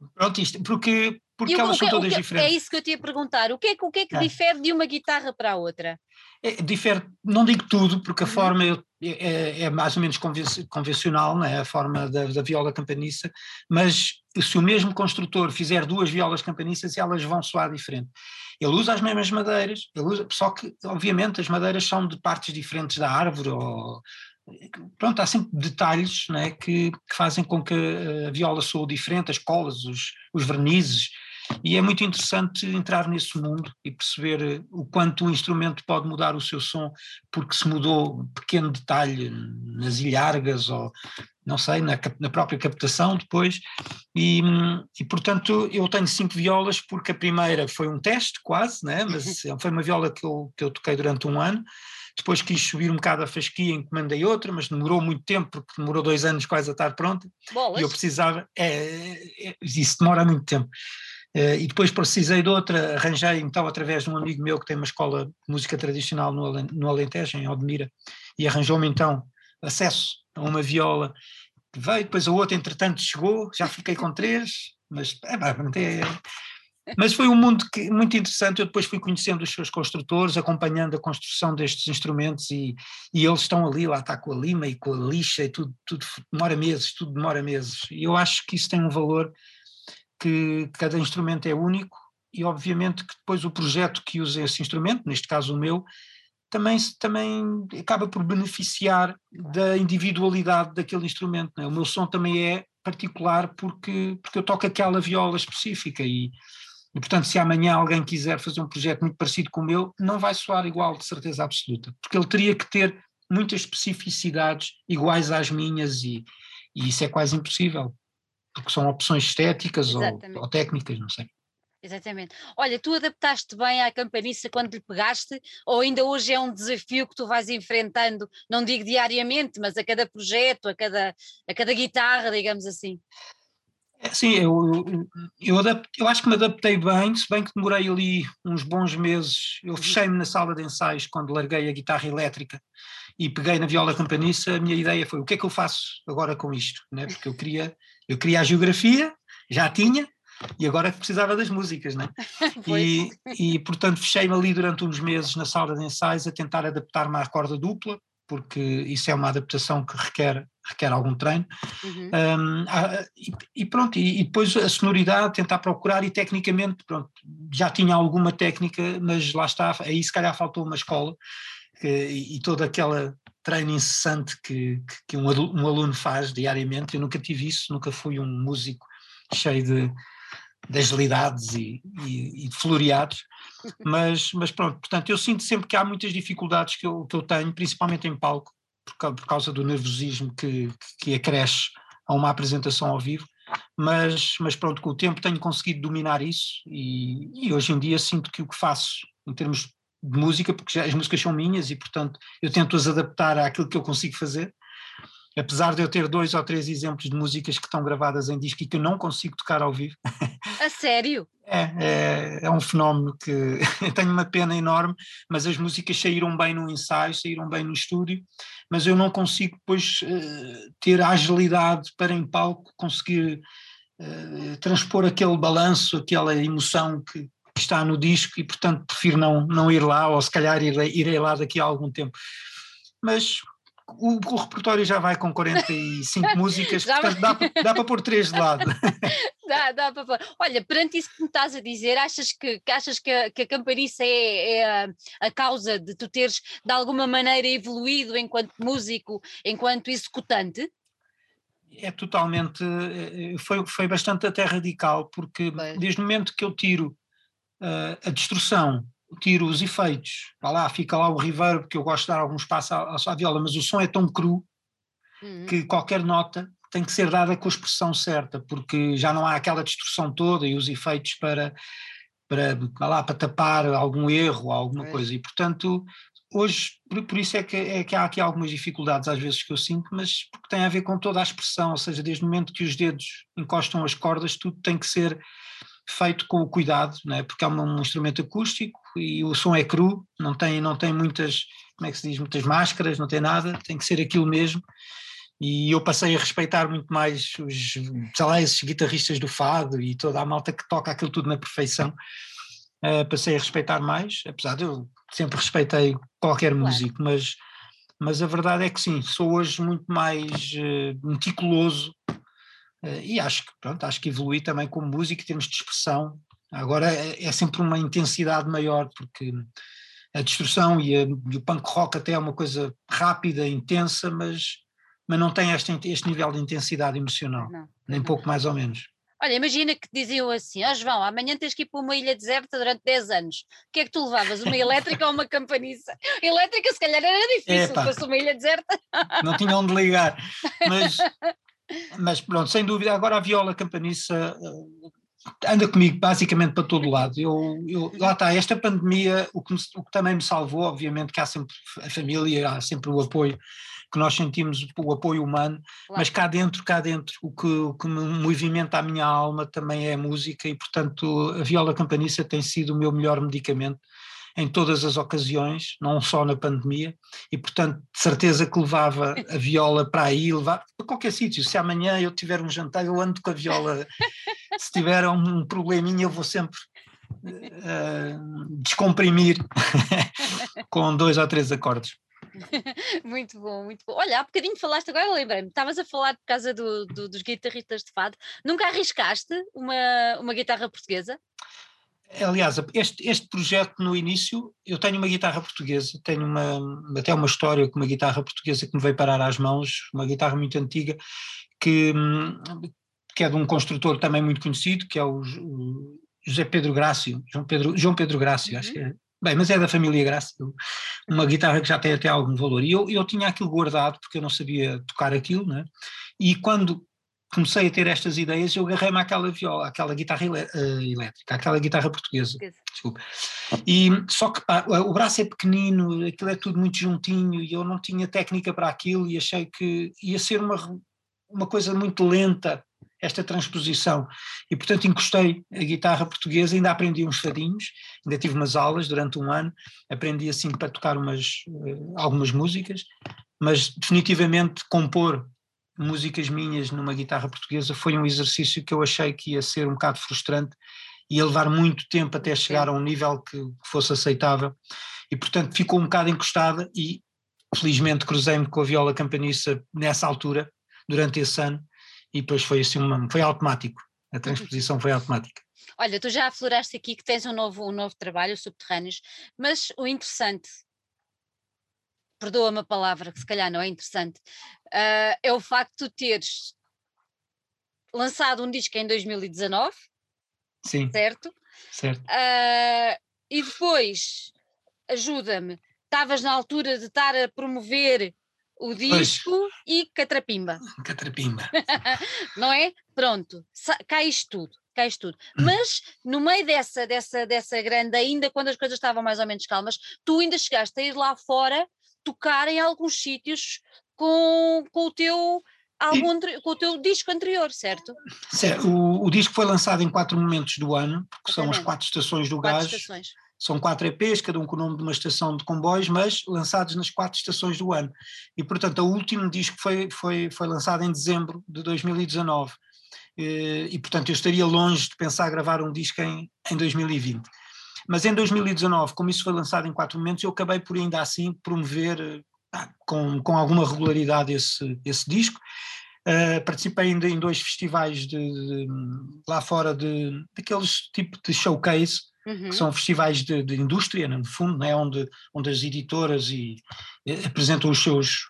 Speaker 2: (laughs) pronto, isto, porque, porque elas
Speaker 1: que,
Speaker 2: são todas
Speaker 1: que,
Speaker 2: diferentes.
Speaker 1: É isso que eu te ia perguntar. O que é, o que, é que é. difere de uma guitarra para a outra?
Speaker 2: É, difere, não digo tudo, porque a uhum. forma é, é, é, mais ou menos convencional, né, a forma da, da, viola campaniça, mas se o mesmo construtor fizer duas violas campaniças, elas vão soar diferente. Ele usa as mesmas madeiras, usa, só que, obviamente, as madeiras são de partes diferentes da árvore, ou, pronto, há sempre detalhes né, que, que, fazem com que a viola soe diferente, as colas, os, os vernizes, e é muito interessante entrar nesse mundo e perceber eh, o quanto o instrumento pode mudar o seu som, porque se mudou um pequeno detalhe nas ilhargas ou, não sei, na, na própria captação depois. E, e, portanto, eu tenho cinco violas, porque a primeira foi um teste, quase, né? mas foi uma viola que eu, que eu toquei durante um ano. Depois quis subir um bocado a fasquia, encomendei outra, mas demorou muito tempo, porque demorou dois anos quase a estar pronta. Bolas. E eu precisava. É, é, isso demora muito tempo. Uh, e depois precisei de outra, arranjei então através de um amigo meu que tem uma escola de música tradicional no, Alentejo, em Odmira, e arranjou-me então acesso a uma viola que veio, depois a outra entretanto chegou, já fiquei com três, mas é, é, mas foi um mundo que, muito interessante, eu depois fui conhecendo os seus construtores, acompanhando a construção destes instrumentos e, e eles estão ali, lá está com a lima e com a lixa e tudo, tudo demora meses, tudo demora meses, e eu acho que isso tem um valor que cada instrumento é único e obviamente que depois o projeto que usa esse instrumento, neste caso o meu, também, também acaba por beneficiar da individualidade daquele instrumento. É? O meu som também é particular porque, porque eu toco aquela viola específica e, e, portanto, se amanhã alguém quiser fazer um projeto muito parecido com o meu, não vai soar igual, de certeza absoluta, porque ele teria que ter muitas especificidades iguais às minhas e, e isso é quase impossível, porque são opções estéticas ou, ou técnicas, não sei.
Speaker 1: Exatamente. Olha, tu adaptaste bem à campaniça quando lhe pegaste, ou ainda hoje é um desafio que tu vais enfrentando, não digo diariamente, mas a cada projeto, a cada, a cada guitarra, digamos assim?
Speaker 2: É, sim, eu, eu, eu, eu acho que me adaptei bem, se bem que demorei ali uns bons meses. Eu uhum. fechei-me na sala de ensaios quando larguei a guitarra elétrica e peguei na viola campaniça. A minha ideia foi: o que é que eu faço agora com isto? Né? Porque eu queria, eu queria a geografia, já tinha, e agora precisava das músicas, né? (laughs) e, e portanto fechei-me ali durante uns meses na sala de ensaios a tentar adaptar-me à corda dupla, porque isso é uma adaptação que requer, requer algum treino. Uhum. Um, e, e, pronto, e, e, depois a sonoridade, tentar procurar, e tecnicamente, pronto, já tinha alguma técnica, mas lá está, aí se calhar faltou uma escola, que, e toda aquela treino incessante que, que, que um, um aluno faz diariamente. Eu nunca tive isso, nunca fui um músico cheio de de agilidades e, e, e, de floreados, mas, mas pronto, portanto, eu sinto sempre que há muitas dificuldades que eu, que eu tenho, principalmente em palco, por, por causa do nervosismo que, que acresce a uma apresentação ao vivo, mas, mas pronto, com o tempo tenho conseguido dominar isso e, e hoje em dia sinto que o que faço em termos de música, porque já, as músicas são minhas e portanto eu tento as adaptar àquilo que eu consigo fazer, apesar de eu ter dois ou três exemplos de músicas que estão gravadas em disco e que eu não consigo tocar ao vivo.
Speaker 1: A sério?
Speaker 2: É, é, é um fenómeno que (laughs) eu tenho uma pena enorme, mas as músicas saíram bem no ensaio, saíram bem no estúdio, mas eu não consigo depois uh, ter a agilidade para em palco conseguir uh, transpor aquele balanço, aquela emoção que, está no disco e portanto prefiro não, não ir lá ou se calhar irei, irei lá daqui a algum tempo. Mas o, o, repertório já vai com 45 (laughs) músicas, portanto dá, dá para pôr três de lado. (laughs)
Speaker 1: dá, dá para pôr. Olha, perante isso que me estás a dizer, achas que, que achas que a, que a campaniça é, é a, a, causa de tu teres de alguma maneira evoluído enquanto músico, enquanto executante?
Speaker 2: É totalmente, eh, foi, foi bastante até radical, porque Bem. desde o momento que eu tiro a destrução tiro os efeitos, vá lá, fica lá o reverb, porque eu gosto de dar algum espaço à, à viola, mas o som é tão cru uhum. que qualquer nota tem que ser dada com a expressão certa, porque já não há aquela distorção toda e os efeitos para, para, lá, para tapar algum erro, alguma é. coisa, e portanto hoje, por, por isso é que, é que há aqui algumas dificuldades às vezes que eu sinto, mas porque tem a ver com toda a expressão, ou seja, desde o momento que os dedos encostam as cordas, tudo tem que ser feito com o cuidado, né? porque é um, um, instrumento acústico e o som é cru, não tem, não tem muitas, como é que se diz, muitas máscaras, não tem nada, tem que ser aquilo mesmo. E eu passei a respeitar muito mais os, sei lá, esses guitarristas do fado e toda a malta que toca aquilo tudo na perfeição. Uh, passei a respeitar mais, apesar de eu sempre respeitei qualquer claro. músico, mas, mas a verdade é que sim, sou hoje muito mais uh, meticuloso e acho que, pronto, acho que evolui também como músico em termos de expressão. Agora é, é sempre uma intensidade maior, porque a destruição e, a, e, o punk rock até é uma coisa rápida, intensa, mas, mas não tem este, este nível de intensidade emocional, não, nem não. pouco mais ou menos.
Speaker 1: Olha, imagina que diziam assim: Ó oh, João, amanhã tens que ir para uma ilha deserta durante 10 anos. O que é que tu levavas? Uma elétrica ou uma campaniça? (laughs) Elétrica, se calhar era difícil, se fosse uma ilha deserta.
Speaker 2: Não tinha onde ligar. Mas (laughs) mas pronto, sem dúvida, agora a viola campaniça eh, anda comigo basicamente para todo lado. Eu, eu, lá está, esta pandemia, o que, me, o que também me salvou, obviamente que há sempre a família, há sempre o apoio, que nós sentimos o apoio humano, claro. mas cá dentro, cá dentro, o que, o que me movimenta a minha alma também é a música e, portanto, a viola campaniça tem sido o meu melhor medicamento em todas as ocasiões, não só na pandemia, e portanto de certeza que levava a viola para aí, levava para qualquer sítio. Se amanhã eu tiver um jantar, eu ando com a viola. Se tiver um probleminha, eu vou sempre uh, descomprimir (laughs) com dois ou três acordes.
Speaker 1: muito bom, muito bom. Olha, há bocadinho falaste, agora lembrei-me, estavas a falar por causa do, do, dos guitarristas de fado. Nunca arriscaste uma, uma guitarra portuguesa?
Speaker 2: Aliás, este, este projeto no início, eu tenho uma guitarra portuguesa, tenho uma, até uma história com uma guitarra portuguesa que me veio parar às mãos, uma guitarra muito antiga, que, que é de um construtor também muito conhecido, que é o, o José Pedro Grácio, João Pedro, João Pedro Grácio, uhum. acho que é. Bem, mas é da família Grácio, uma guitarra que já tem até algum valor. E eu, eu tinha aquilo guardado porque eu não sabia tocar aquilo, né? E quando comecei a ter estas ideias, eu agarrei-me àquela viola, àquela guitarra uh, elétrica, àquela guitarra portuguesa. Desculpa. E só que pá, o braço é pequenino, aquilo é tudo muito juntinho e eu não tinha técnica para aquilo e achei que ia ser uma, uma coisa muito lenta esta transposição. E portanto encostei a guitarra portuguesa, ainda aprendi uns fadinhos, ainda tive umas aulas durante um ano, aprendi assim para tocar umas, uh, algumas músicas, mas definitivamente compor músicas minhas numa guitarra portuguesa foi um exercício que eu achei que ia ser um bocado frustrante, ia levar muito tempo até chegar a um nível que, fosse aceitável, e portanto ficou um bocado encostada e felizmente cruzei-me com a viola campaniça nessa altura, durante esse ano, e depois foi assim uma, foi automático, a transposição foi automática.
Speaker 1: Olha, tu já afloraste aqui que tens um novo, um novo trabalho, Subterrâneos, mas o interessante perdoa-me a palavra, que se calhar não é interessante, uh, é o facto de tu teres lançado um disco em 2019,
Speaker 2: Sim.
Speaker 1: certo?
Speaker 2: Certo.
Speaker 1: Uh, e depois, ajuda-me, estavas na altura de estar a promover o disco pois. e Catrapimba. (laughs)
Speaker 2: Catrapimba. (laughs)
Speaker 1: não é? Pronto, cais tudo. Cais tudo. Hum. Mas no meio dessa, dessa, dessa grande, ainda quando as coisas estavam mais ou menos calmas, tu ainda chegaste a ir lá fora tocar em alguns sítios com, com o teu algum, com o teu disco anterior, certo?
Speaker 2: Certo. O, o, disco foi lançado em quatro momentos do ano, porque Exatamente. são as quatro estações do quatro gás. Estações. São quatro EPs, cada um com o nome de uma estação de comboios, mas lançados nas quatro estações do ano. E, portanto, o último disco foi, foi, foi lançado em dezembro de 2019. E, e, portanto, eu estaria longe de pensar gravar um disco em, em 2020. Mas em 2019, como isso foi lançado em quatro momentos, eu acabei por ainda assim promover com, com alguma regularidade esse, esse disco. Uh, participei ainda em dois festivais de, de, lá fora de daqueles tipo de showcase uhum. que são festivais de, de, indústria no fundo né, onde onde as editoras e, e apresentam os seus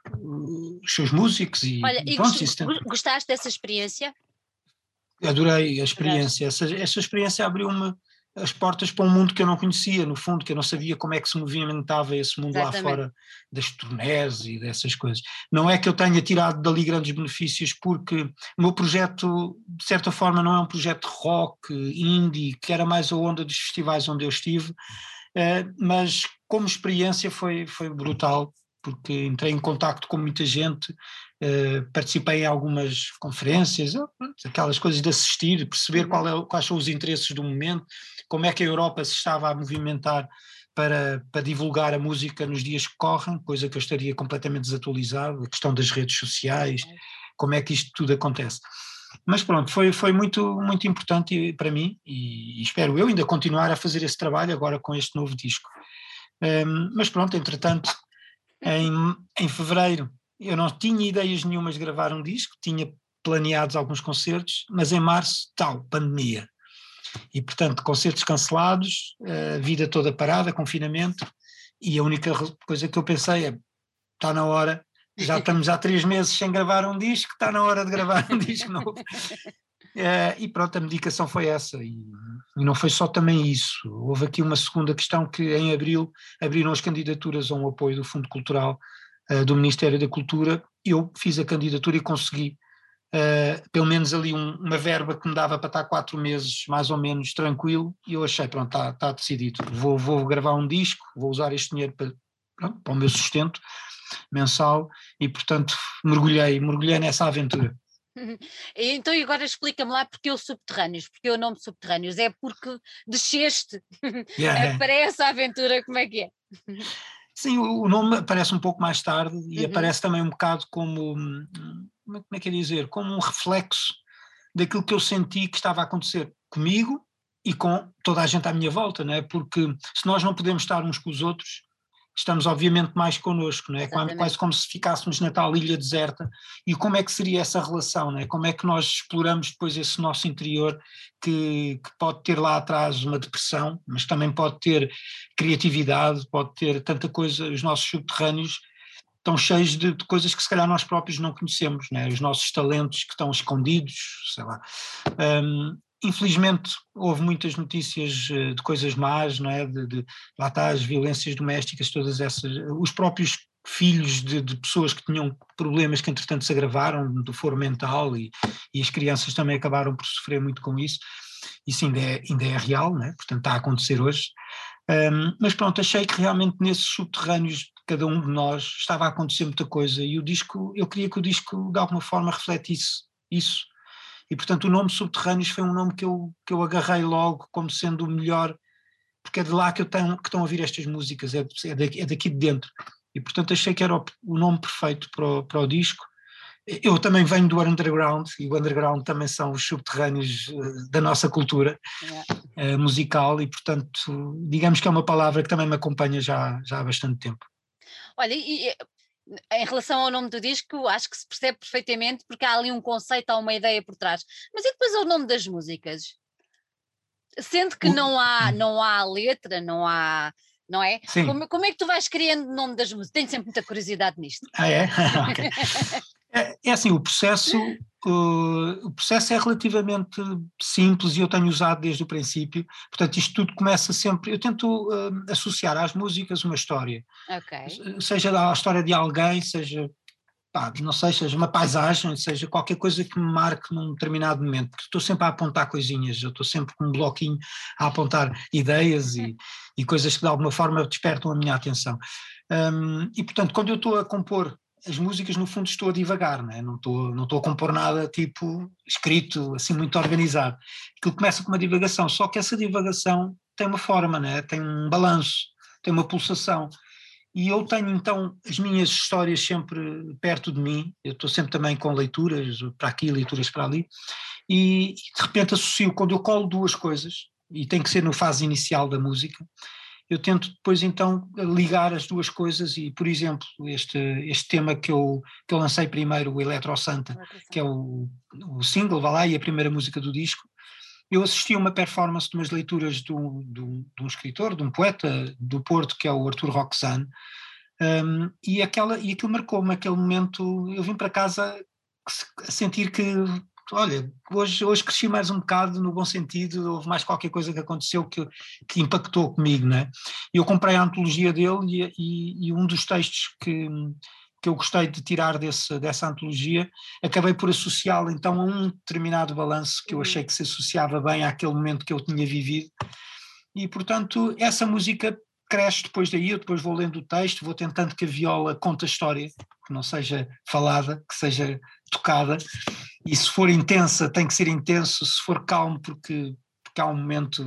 Speaker 2: os seus músicos e,
Speaker 1: Olha, e pronto, gost, gostaste dessa experiência
Speaker 2: adorei a experiência essa, essa experiência abriu-me as portas para um mundo que eu não conhecia, no fundo, que eu não sabia como é que se movimentava esse mundo Exatamente. lá fora das turnés e dessas coisas. Não é que eu tenha tirado dali grandes benefícios, porque o meu projeto, de certa forma, não é um projeto rock, indie, que era mais a onda dos festivais onde eu estive, eh, mas como experiência foi, foi brutal, porque entrei em contacto com muita gente, participei em algumas conferências, aquelas coisas de assistir, perceber uhum. qual é, quais são os interesses do momento, como é que a Europa se estava a movimentar para, para divulgar a música nos dias que correm, coisa que eu estaria completamente desatualizado, a questão das redes sociais, como é que isto tudo acontece. Mas pronto, foi, foi muito, muito importante para mim e, e espero eu ainda continuar a fazer esse trabalho agora com este novo disco. Um, mas pronto, entretanto, em, em fevereiro eu não tinha ideias nenhumas de gravar um disco, tinha planeados alguns concertos, mas em março, tal, pandemia. E, portanto, concertos cancelados, a vida toda parada, confinamento, e a única coisa que eu pensei é: está na hora, já estamos há três meses sem gravar um disco, está na hora de gravar um disco novo. É, (laughs) e pronto, a medicação foi essa. E, e, não foi só também isso. Houve aqui uma segunda questão que em abril abriram as candidaturas a um apoio do Fundo Cultural uh, do Ministério da Cultura. Eu fiz a candidatura e consegui uh, pelo menos ali um, uma verba que me dava para estar quatro meses mais ou menos tranquilo e eu achei, pronto, está, está decidido, vou, vou gravar um disco, vou usar este dinheiro para, pronto, para o meu sustento mensal e portanto mergulhei, mergulhei nessa aventura. (laughs)
Speaker 1: Então, agora explica-me lá porque eu subterrâneos, porque eu nome subterrâneos, é porque desceste yeah. (laughs) para essa aventura, como é que é? (laughs)
Speaker 2: Sim, o nome aparece um pouco mais tarde e uhum. aparece também um bocado como hum, como é que é dizer, como um reflexo daquilo que eu senti que estava a acontecer comigo e com toda a gente à minha volta, não é? Porque se nós não podemos estar uns com os outros, estamos obviamente mais connosco, não é? Quase, quase como se ficássemos na tal ilha deserta. E como é que seria essa relação, não é? Como é que nós exploramos depois esse nosso interior que, que pode ter lá atrás uma depressão, mas também pode ter criatividade, pode ter tanta coisa, os nossos subterrâneos estão cheios de, de, coisas que se calhar nós próprios não conhecemos, né? os nossos talentos que estão escondidos, sei lá. Um, infelizmente houve muitas notícias eh, de coisas más, não é? De, de, lá está as violências domésticas, todas essas, os próprios filhos de, de, pessoas que tinham problemas que entretanto se agravaram do foro mental e, e, as crianças também acabaram por sofrer muito com isso. Isso ainda é, ainda é real, né? portanto está a acontecer hoje. Um, mas pronto, achei que realmente nesses subterrâneos de cada um de nós estava a acontecer muita coisa e o disco, eu queria que o disco de alguma forma refletisse isso e portanto o nome Subterrâneos foi um nome que eu, que eu agarrei logo como sendo o melhor, porque é de lá que, eu tenho, que estão a ouvir estas músicas, é, é, daqui, é daqui de dentro. E portanto achei que era o, o nome perfeito para o, para o disco. Eu também venho do underground e o underground também são os subterrâneos eh, da nossa cultura yeah. uh, musical e portanto digamos que é uma palavra que também me acompanha já, já há bastante tempo.
Speaker 1: Olha, e em relação ao nome do disco, acho que se percebe perfeitamente porque há ali um conceito, há uma ideia por trás. Mas e depois o nome das músicas? Sendo que não há, não há letra, não há. Não é? Como, como, é que tu vais criando o nome das músicas? Tenho sempre muita curiosidade nisto.
Speaker 2: Ah, é? (laughs) (laughs) é, é assim, o processo o processo é relativamente simples e eu tenho usado desde o princípio. Portanto, isto tudo começa sempre. Eu tento uh, associar às músicas uma história,
Speaker 1: okay.
Speaker 2: seja a história de alguém, seja pá, não sei, seja uma paisagem, seja qualquer coisa que me marque num determinado momento, porque estou sempre a apontar coisinhas, eu estou sempre com um bloquinho a apontar ideias e, (laughs) e coisas que de alguma forma despertam a minha atenção. Um, e portanto, quando eu estou a compor as músicas no fundo estou a divagar, não, é? não, estou, não estou a compor nada tipo escrito, assim muito organizado. Aquilo começa com uma divagação, só que essa divagação tem uma forma, é? tem um balanço, tem uma pulsação. E eu tenho então as minhas histórias sempre perto de mim, eu estou sempre também com leituras para aqui, leituras para ali, e, de repente associo, quando eu colo duas coisas, e tem que ser no fase inicial da música, eu tento depois então ligar as duas coisas e, por exemplo, este, este tema que eu, que eu lancei primeiro, o Eletro Santa, que é o, o single, vá lá, e a primeira música do disco, eu assisti a uma performance de umas leituras de um, de um, de um escritor, de um poeta do Porto, que é o Arthur Roxane, um, e, aquela, e aquilo marcou-me aquele momento, eu vim para casa a sentir que olha, hoje, hoje cresci mais um bocado no bom sentido, houve mais qualquer coisa que aconteceu que, que impactou comigo, né? Eu comprei a antologia dele e, e, e um dos textos que, que eu gostei de tirar desse, dessa antologia, acabei por associá-lo então a um determinado balanço que eu achei que se associava bem àquele momento que eu tinha vivido. E, portanto, essa música cresce depois daí, eu depois vou lendo o texto, vou tentando que a viola conte a história, que não seja falada, que seja tocada, e se for intensa tem que ser intenso, se for calmo porque, porque há um momento,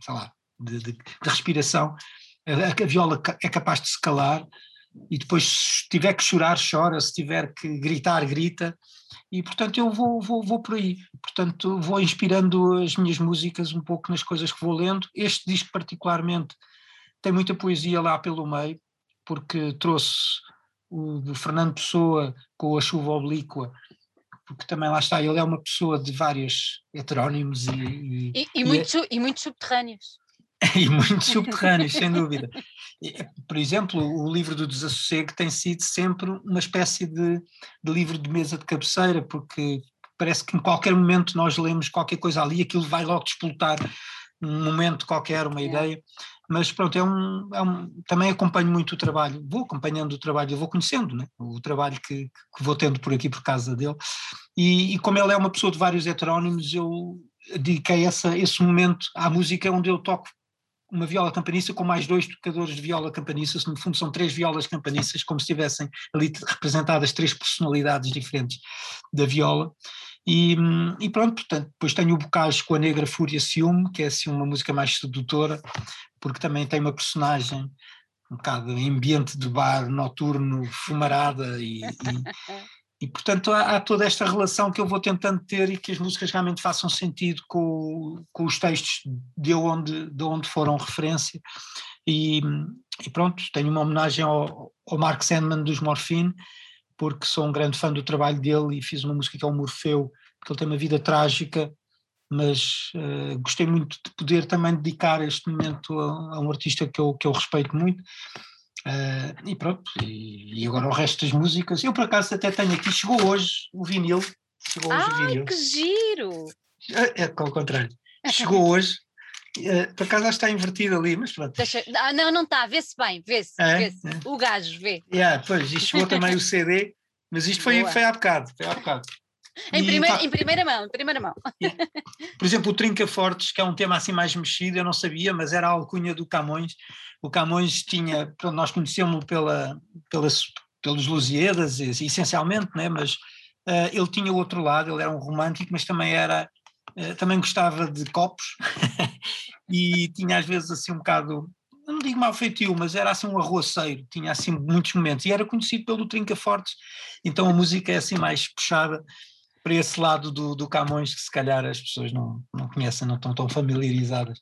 Speaker 2: sei lá, de, de, de respiração, a, a, viola é capaz de se calar. E depois se tiver que chorar, chora, se tiver que gritar, grita, e portanto eu vou, vou, vou por aí, portanto vou inspirando as minhas músicas um pouco nas coisas que vou lendo, este disco particularmente tem muita poesia lá pelo meio, porque trouxe o Fernando Pessoa com a chuva oblíqua, porque também lá está, ele é uma pessoa de vários heterónimos e.
Speaker 1: E, e, e, muitos, é, e muitos subterrâneos. (laughs)
Speaker 2: e muitos subterrâneos, sem (laughs) dúvida. Por exemplo, o livro do Desassossego tem sido sempre uma espécie de, de livro de mesa de cabeceira, porque parece que em qualquer momento nós lemos qualquer coisa ali, aquilo vai logo despoltar um momento qualquer, uma ideia mas pronto, é um, é um, também acompanho muito o trabalho, vou acompanhando o trabalho, vou conhecendo né, o trabalho que, que, vou tendo por aqui por causa dele, e, e, como ele é uma pessoa de vários heterónimos, eu dediquei essa, esse momento à música onde eu toco uma viola campanista com mais dois tocadores de viola campanista, no fundo são três violas campanistas, como se tivessem ali representadas três personalidades diferentes da viola, e, e, pronto, portanto, depois tenho o Bocage com a Negra Fúria Ciúme, que é assim uma música mais sedutora, porque também tem uma personagem um bocado ambiente de bar noturno, fumarada e, e, (laughs) e portanto há, há, toda esta relação que eu vou tentando ter e que as músicas realmente façam sentido com, com os textos de onde, de onde foram referência. E, e pronto, tenho uma homenagem ao, ao Mark Sandman dos Morphine, porque sou um grande fã do trabalho dele e fiz uma música que é o Morfeu, que ele tem uma vida trágica, mas uh, gostei muito de poder também dedicar este momento a, a, um artista que eu, que eu respeito muito. Uh, e pronto, e, e, agora o resto das músicas. Eu por acaso até tenho aqui, chegou hoje o vinil. Chegou hoje
Speaker 1: Ai, o vinil. que giro!
Speaker 2: É, é ao contrário. Chegou hoje Uh, por acaso está invertido ali, mas pronto.
Speaker 1: Deixa, ah, não, não está, vê-se bem, vê-se. É, vê é. O gajo, vê.
Speaker 2: Yeah, pois, isto chegou também o CD, mas isto foi, foi há bocado, foi há bocado.
Speaker 1: Em, primeira, tá... em primeira mão, em primeira mão.
Speaker 2: Yeah. Por exemplo, o Trinca Fortes, que é um tema assim mais mexido, eu não sabia, mas era a alcunha do Camões. O Camões tinha, nós conhecemos-lo pela, pelos Lusíadas, essencialmente, né? mas uh, ele tinha o outro lado, ele era um romântico, mas também era eh, também gostava de copos e tinha às vezes assim um bocado, não digo mal feitio, mas era assim um arroceiro, tinha assim muitos momentos e era conhecido pelo Trinca Fortes, então a música é assim mais puxada para esse lado do, do Camões que se calhar as pessoas não, não conhecem, não estão tão familiarizadas.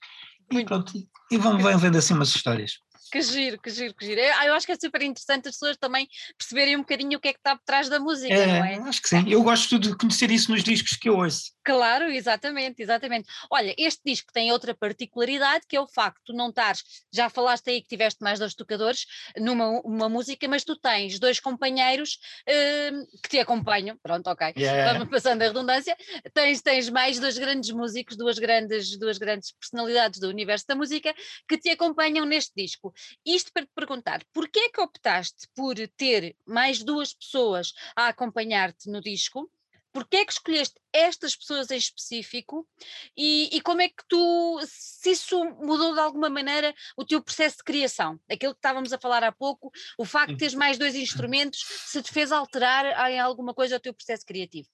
Speaker 2: E pronto, e vão, vão vendo assim umas histórias.
Speaker 1: Que giro, que giro, que giro. Eu, eu acho que é super interessante as pessoas também perceberem um bocadinho o que é que está por trás da música, é, não é?
Speaker 2: Acho que sim. Eu gosto de conhecer isso nos discos que eu ouço.
Speaker 1: Claro, exatamente, exatamente. Olha, este disco tem outra particularidade que é o facto de tu não estares, já falaste aí que tiveste mais dois tocadores numa uma música, mas tu tens dois companheiros uh, que te acompanham, pronto, ok, yeah. vamos passando a redundância, tens, tens mais dois grandes músicos, duas grandes, duas grandes personalidades do universo da música que te acompanham neste disco. Isto para te perguntar, porquê é que optaste por ter mais duas pessoas a acompanhar-te no disco? Porquê é que escolheste estas pessoas em específico e, e, como é que tu, se isso mudou de alguma maneira o teu processo de criação? Aquilo que estávamos a falar há pouco, o facto de teres mais dois instrumentos, se te fez alterar em alguma coisa o teu processo criativo?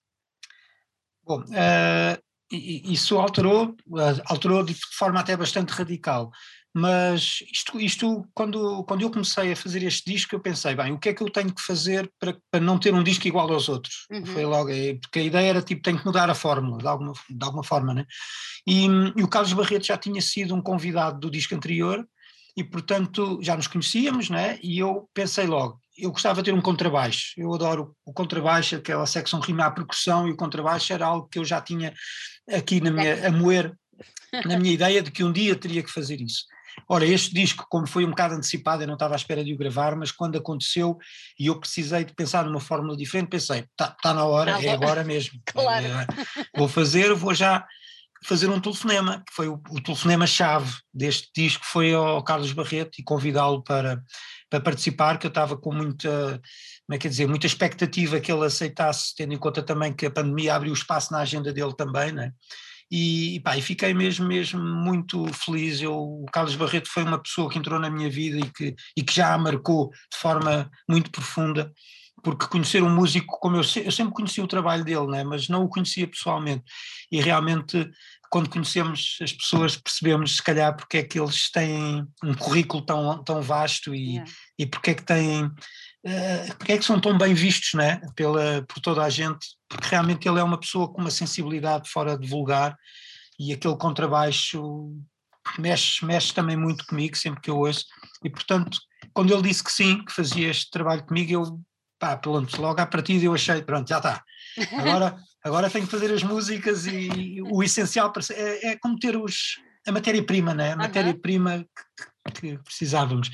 Speaker 2: Bom, uh, isso alterou, eh, alterou de forma até bastante radical. Mas isto, isto quando, quando eu comecei a fazer este disco, eu pensei, bem, o que é que eu tenho que fazer para, para não ter um disco igual aos outros? Uhum. Foi logo, é, porque a ideia era tipo, tenho que mudar a fórmula, de alguma, de alguma forma, né? E, e o Carlos Barreto já tinha sido um convidado do disco anterior, e portanto já nos conhecíamos, né? E eu pensei logo, eu gostava de ter um contrabaixo, eu adoro o contrabaixo, aquela secção rima à percussão, e o contrabaixo era algo que eu já tinha aqui na minha, a moer na minha (laughs) ideia de que um dia teria que fazer isso. Ora, este disco, como foi um bocado antecipado, eu não estava à espera de o gravar, mas quando aconteceu e eu precisei de pensar numa fórmula diferente, pensei, está tá na hora, tá é agora mesmo. (laughs)
Speaker 1: claro.
Speaker 2: É, vou fazer, vou já fazer um telefonema, que foi o, o telefonema-chave deste disco, foi ao Carlos Barreto e convidá-lo para, para participar, que eu estava com muita, como é que é dizer, muita expectativa que ele aceitasse, tendo em conta também que a pandemia abriu espaço na agenda dele também, né? E, pá, e fiquei mesmo, mesmo muito feliz. Eu, o Carlos Barreto foi uma pessoa que entrou na minha vida e que, e que já a marcou de forma muito profunda, porque conhecer um músico como eu, eu sempre conheci o trabalho dele, né, mas não o conhecia pessoalmente, e realmente quando conhecemos as pessoas percebemos se calhar porque é que eles têm um currículo tão, tão vasto e, yeah. e porque é que têm uh, porque é que são tão bem vistos né, pela, por toda a gente, porque realmente ele é uma pessoa com uma sensibilidade fora de vulgar e aquele contrabaixo mexe, mexe também muito comigo sempre que eu ouço. E portanto quando ele disse que sim, que fazia este trabalho comigo eu pá, pronto, logo à partida eu achei, pronto, já está. Agora, (laughs) agora tenho que fazer as músicas e o essencial é, é como ter os, a matéria-prima, né? a matéria-prima que, que precisávamos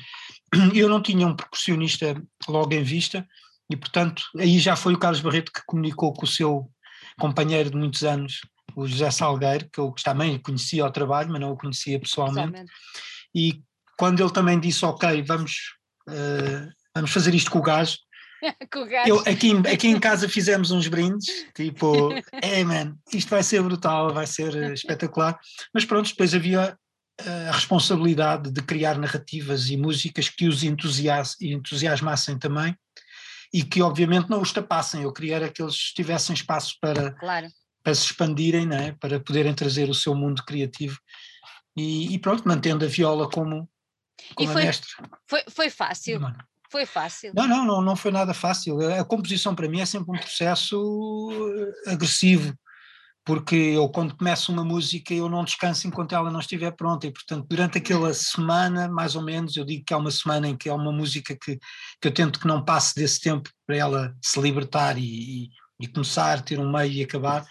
Speaker 2: (clears throat) eu não tinha um percussionista logo em vista e, portanto, aí já foi o Carlos Barreto que comunicou com o seu companheiro de muitos anos, o José Salgueiro, que eu também conhecia ao trabalho, mas não o conhecia pessoalmente. pessoalmente. E quando ele também disse, ok, vamos, uh, vamos fazer isto com o gajo. (laughs) Eu, aqui, aqui em casa fizemos uns brindes, tipo, hey man, isto vai ser brutal, vai ser (laughs) espetacular. Mas pronto, depois havia a responsabilidade de criar narrativas e músicas que os entusias, entusiasmassem também e que obviamente não os tapassem. Eu queria era que eles tivessem espaço para,
Speaker 1: claro.
Speaker 2: para se expandirem, é? para poderem trazer o seu mundo criativo e, e pronto, mantendo a viola como, como
Speaker 1: e foi,
Speaker 2: mestre.
Speaker 1: Foi, foi fácil. Não, foi fácil.
Speaker 2: Não, não, não, não foi nada fácil. A composição para mim é sempre um processo agressivo porque eu quando começo uma música eu não descanso enquanto ela não estiver pronta e portanto durante aquela semana mais ou menos eu digo que é uma semana em que é uma música que, que eu tento que não passe desse tempo para ela se libertar e, e, e começar, ter um meio e acabar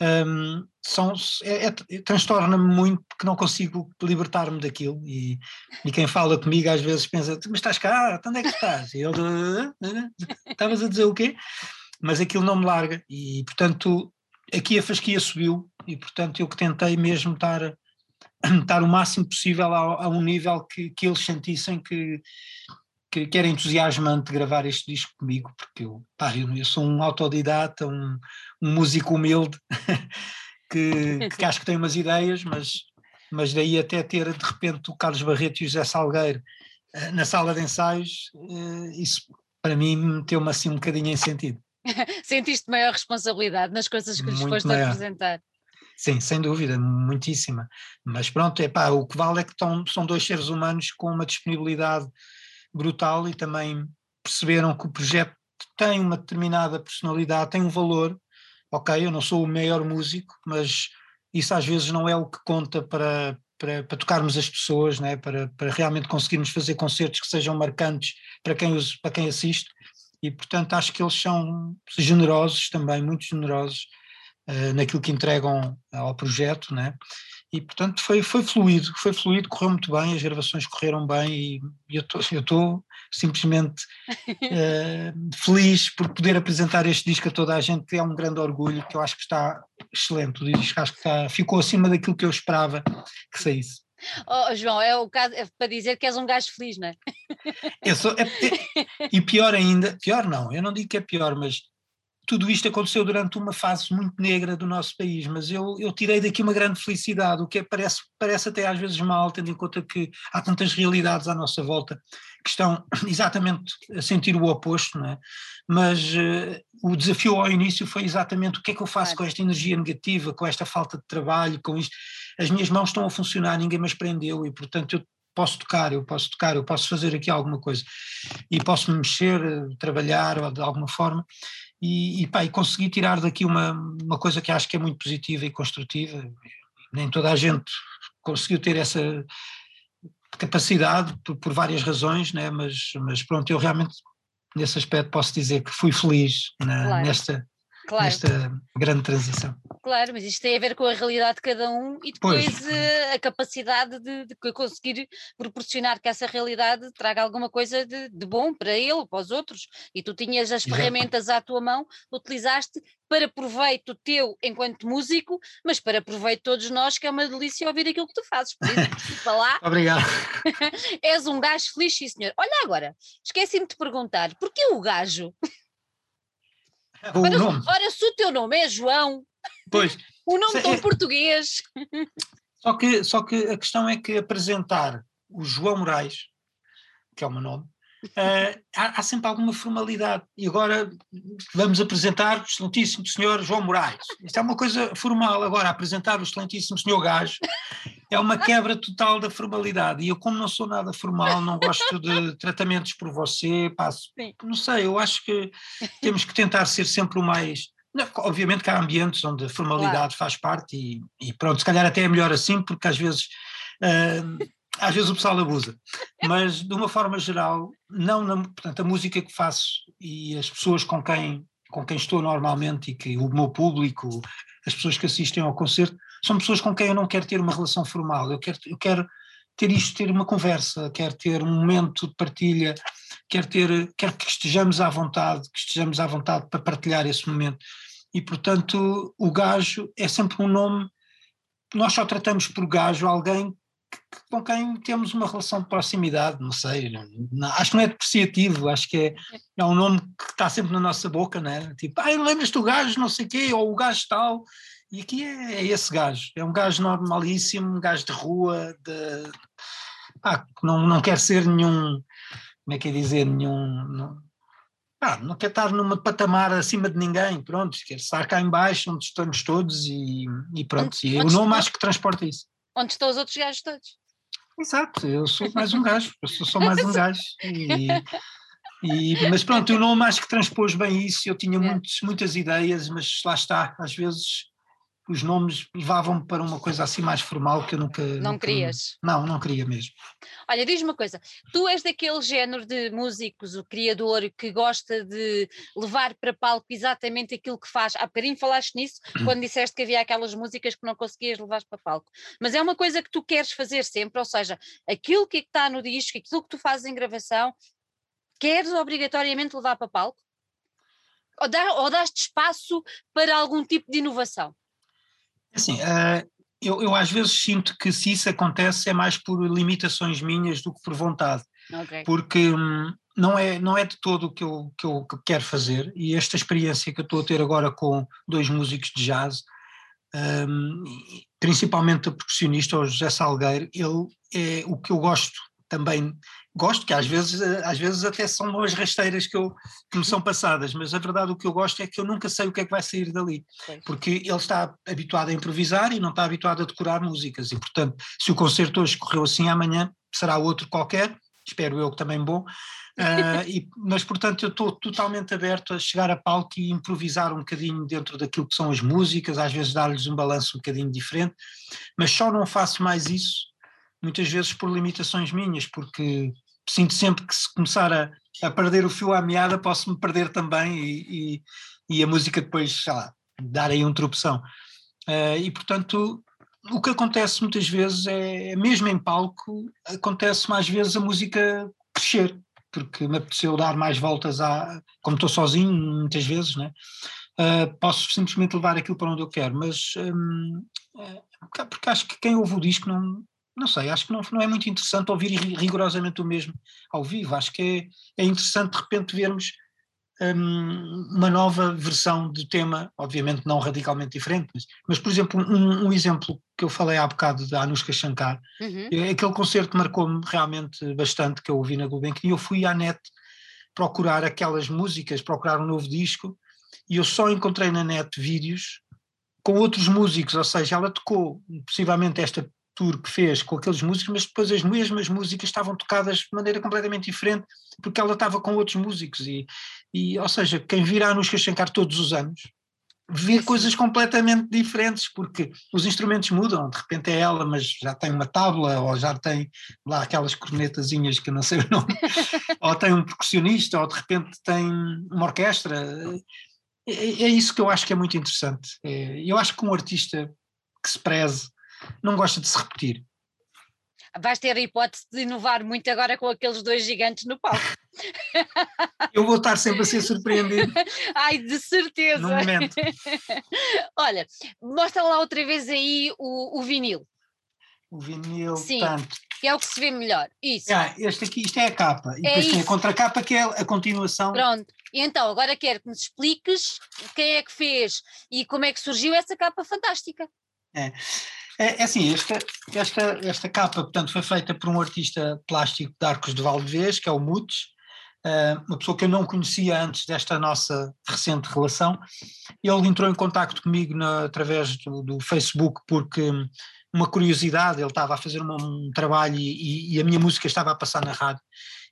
Speaker 2: um, são, é, é, transtorna-me muito porque não consigo libertar-me daquilo e, e quem fala comigo às vezes pensa, mas estás cá, onde é que estás? E ele, estavas a dizer o quê? Mas aquilo não me larga e portanto aqui a fasquia subiu e portanto eu que tentei mesmo estar, estar (clears throat) o máximo possível a, a um nível que, que eles sentissem que, que, que, era entusiasmante gravar este disco comigo, porque eu, pá, eu, eu sou um autodidata, um, um músico humilde, (laughs) que, que, acho que tem umas ideias, mas, mas daí até ter de repente o Carlos Barreto e o José Salgueiro uh, na sala de ensaios, uh, isso para mim meteu-me assim um bocadinho em sentido. (laughs)
Speaker 1: Sentiste maior responsabilidade nas coisas que lhes foste maior. apresentar?
Speaker 2: Sim, sem dúvida, muitíssima. Mas pronto, é pá, o que vale é que estão, são dois seres humanos com uma disponibilidade brutal e também perceberam que o projeto tem uma determinada personalidade, tem um valor. Ok, eu não sou o maior músico, mas isso às vezes não é o que conta para, para, para tocarmos as pessoas, né? para, para realmente conseguirmos fazer concertos que sejam marcantes para quem, os, para quem assiste e portanto acho que eles são generosos também, muito generosos uh, naquilo que entregam ao projeto, né? E portanto foi, foi fluido, foi fluido, correu muito bem, as gravações correram bem e, e eu estou simplesmente uh, (laughs) feliz por poder apresentar este disco a toda a gente, que é um grande orgulho, que eu acho que está excelente, o disco acho que está, ficou acima daquilo que eu esperava que saísse.
Speaker 1: Oh, João, é, o caso, é para dizer que és um gajo feliz, não é?
Speaker 2: Eu sou, é, é, (laughs) e pior ainda, pior não, eu não digo que é pior, mas tudo isto aconteceu durante uma fase muito negra do nosso país, mas eu, eu tirei daqui uma grande felicidade, o que é, parece, parece até às vezes mal, tendo em conta que há tantas realidades à nossa volta que estão (coughs) exatamente a sentir o oposto, não é? mas uh, o desafio ao início foi exatamente o que é que eu faço com esta energia negativa, com esta falta de trabalho, com isto. As minhas mãos estão a funcionar, ninguém me prendeu e, portanto, eu posso tocar, eu posso tocar, eu posso fazer aqui alguma coisa e posso me mexer, trabalhar ou de alguma forma e, e, pá, e consegui tirar daqui uma, uma coisa que acho que é muito positiva e construtiva. Nem toda a gente conseguiu ter essa capacidade por, por várias razões, né? mas, mas pronto, eu realmente nesse aspecto posso dizer que fui feliz na, claro. nesta, claro. nesta grande transição.
Speaker 1: Claro, mas isto tem a ver com a realidade de cada um e depois uh, a capacidade de, de, conseguir proporcionar que essa realidade traga alguma coisa de, de, bom para ele, para os outros. E tu tinhas as Exato. ferramentas à tua mão, utilizaste para proveito teu enquanto músico, mas para proveito de todos nós, que é uma delícia ouvir aquilo que tu fazes. Por isso, lá. (laughs)
Speaker 2: Obrigado. (laughs)
Speaker 1: És um gajo feliz, sim, senhor. Olha agora, esqueci-me de perguntar, porquê o gajo?
Speaker 2: O ora, nome.
Speaker 1: ora, se o teu nome é João,
Speaker 2: Pois. (laughs)
Speaker 1: o nome tão é, português.
Speaker 2: Só que, só que a questão é que apresentar o João Moraes, que é o meu nome, uh, (laughs) há, há, sempre alguma formalidade. E agora vamos apresentar o excelentíssimo senhor João Moraes. Isto é uma coisa formal. Agora, apresentar o excelentíssimo senhor Gajo (laughs) é uma quebra total da formalidade. E eu, como não sou nada formal, não gosto de tratamentos por você, passo. Sim. Não sei, eu acho que temos que tentar ser sempre o mais não, obviamente que há ambientes onde a formalidade claro. faz parte e, e, pronto, se calhar até é melhor assim, porque às vezes, uh, às vezes o pessoal abusa. Mas de uma forma geral, não na, portanto, a música que faço e as pessoas com quem, com quem estou normalmente e que o meu público, as pessoas que assistem ao concerto, são pessoas com quem eu não quero ter uma relação formal, eu quero, eu quero ter isto, ter uma conversa, quero ter um momento de partilha, quero ter, quero que estejamos à vontade, que estejamos à vontade para partilhar esse momento e, portanto, o gajo é sempre um nome. Nós só tratamos por gajo alguém com quem temos uma relação de proximidade, não sei, não, acho que não é depreciativo, acho que é, é um nome que está sempre na nossa boca, né? Tipo, ah, lembras-te do gajo, não sei o quê, ou o gajo tal, e aqui é, é, esse gajo, é um gajo normalíssimo, um gajo de rua, de, ah, não, não quer ser nenhum, como é que é dizer, nenhum, não, ah, não quer estar numa patamar acima de ninguém, pronto, quer estar cá embaixo onde estamos todos e, e pronto, e onde o nome acho que transporta isso.
Speaker 1: Onde estão os outros gajos todos.
Speaker 2: Exato, eu sou mais um gajo, eu sou só mais um (laughs) gajo. E, e, mas pronto, o nome acho que transpôs bem isso, eu tinha é. muitos, muitas ideias, mas lá está, às vezes os nomes levavam-me para uma coisa assim mais formal que eu nunca.
Speaker 1: Não
Speaker 2: nunca,
Speaker 1: querias?
Speaker 2: Não, não queria mesmo.
Speaker 1: Olha, diz-me uma coisa, tu és daquele género de músicos, o criador, que gosta de levar para palco exatamente aquilo que faz. Há bocadinho falaste nisso, (clears throat) quando disseste que havia aquelas músicas que não conseguias levar para palco. Mas é uma coisa que tu queres fazer sempre, ou seja, aquilo que está no disco, aquilo que tu fazes em gravação, queres obrigatoriamente levar para palco? Ou, dá, ou dás-te espaço para algum tipo de inovação?
Speaker 2: Assim, eh, eu, eu às vezes sinto que se isso acontece é mais por limitações minhas do que por vontade,
Speaker 1: Ok.
Speaker 2: porque hum, não é, não é de todo o que eu, que eu que quero fazer e esta experiência que eu estou a ter agora com dois músicos de jazz, hum, principalmente o percussionista, o José Salgueiro, ele é o que eu gosto também, gosto que às vezes, eh, às vezes até são boas rasteiras que, eu, que me são passadas, mas a verdade o que eu gosto é que eu nunca sei o que é que vai sair dali porque ele está habituado a improvisar e não está habituado a decorar músicas. E, portanto, se o concerto hoje correu assim, amanhã será outro qualquer, espero eu que também bom. Ah, (laughs) e- mas, portanto, eu estou totalmente aberto a chegar a palco e improvisar um bocadinho dentro daquilo que são as músicas, às vezes dar-lhes um balanço um bocadinho diferente, mas só não faço mais isso, muitas vezes por limitações minhas, porque sinto sempre que se começar a, a perder o fio à meada, posso-me perder também e, e, e a música depois, sei lá, dar aí um tropeção. Ah, e portanto, o que acontece muitas vezes é, mesmo em palco, acontece mais vezes a música crescer, porque me apeteceu dar mais voltas à. Como estou sozinho, muitas vezes, né? Ah, posso simplesmente levar aquilo para onde eu quero, mas é, porque- porque acho que quem ouve o disco não. Não sei, acho que não, não é muito interessante ouvir ri- rigorosamente o mesmo ao vivo. Acho que é, é interessante de repente vermos hum, uma nova versão do tema, obviamente não radicalmente diferente, mas, mas por exemplo, um, um exemplo que eu falei há bocado da Anushka Shankar,
Speaker 1: Uhum.
Speaker 2: é- aquele concerto marcou-me realmente bastante, que eu ouvi na Gulbenkian, e eu fui à net procurar aquelas músicas, procurar um novo disco, e eu só encontrei na net vídeos com outros músicos, ou seja, ela tocou possivelmente esta tour que fez com aqueles músicos, mas depois as mesmas músicas estavam tocadas de maneira completamente diferente, porque ela estava com outros músicos, e, e ou seja, quem a Anushka Shankar todos os anos, vê coisas completamente diferentes, porque os instrumentos mudam, de repente é ela, mas já tem uma tábua, ou já tem lá aquelas cornetazinhas que eu não sei (laughs) o nome, ou tem um percussionista, ou de repente tem uma orquestra. É, é isso que eu acho que é muito interessante. É, eu acho que um artista que se preze não gosta de se repetir.
Speaker 1: Vais ter a hipótese de inovar muito agora com aqueles dois gigantes no palco. (laughs)
Speaker 2: Eu vou estar sempre a ser surpreendido (laughs)
Speaker 1: Ai, de certeza!
Speaker 2: no momento. (laughs)
Speaker 1: Olha, mostra lá outra vez aí o, o vinil,
Speaker 2: O vinil,
Speaker 1: Sim.
Speaker 2: tanto.
Speaker 1: que é o que se vê melhor. Isso.
Speaker 2: Ah, este aqui, isto é a capa, e
Speaker 1: É
Speaker 2: depois tem a
Speaker 1: isso.
Speaker 2: contracapa que é a continuação.
Speaker 1: Pronto. E então, agora quero que nos expliques quem é que fez e como é que surgiu essa capa fantástica.
Speaker 2: É, é assim, esta, esta, esta capa, portanto, foi feita por um artista plástico de Arcos de Valdevez, que é o Mutes, ah, uma pessoa que eu não conhecia antes desta nossa recente relação. Ele entrou em contacto comigo na- através do, do Facebook porque hum, uma curiosidade, ele estava a fazer uma- um trabalho e, e a minha música estava a passar na rádio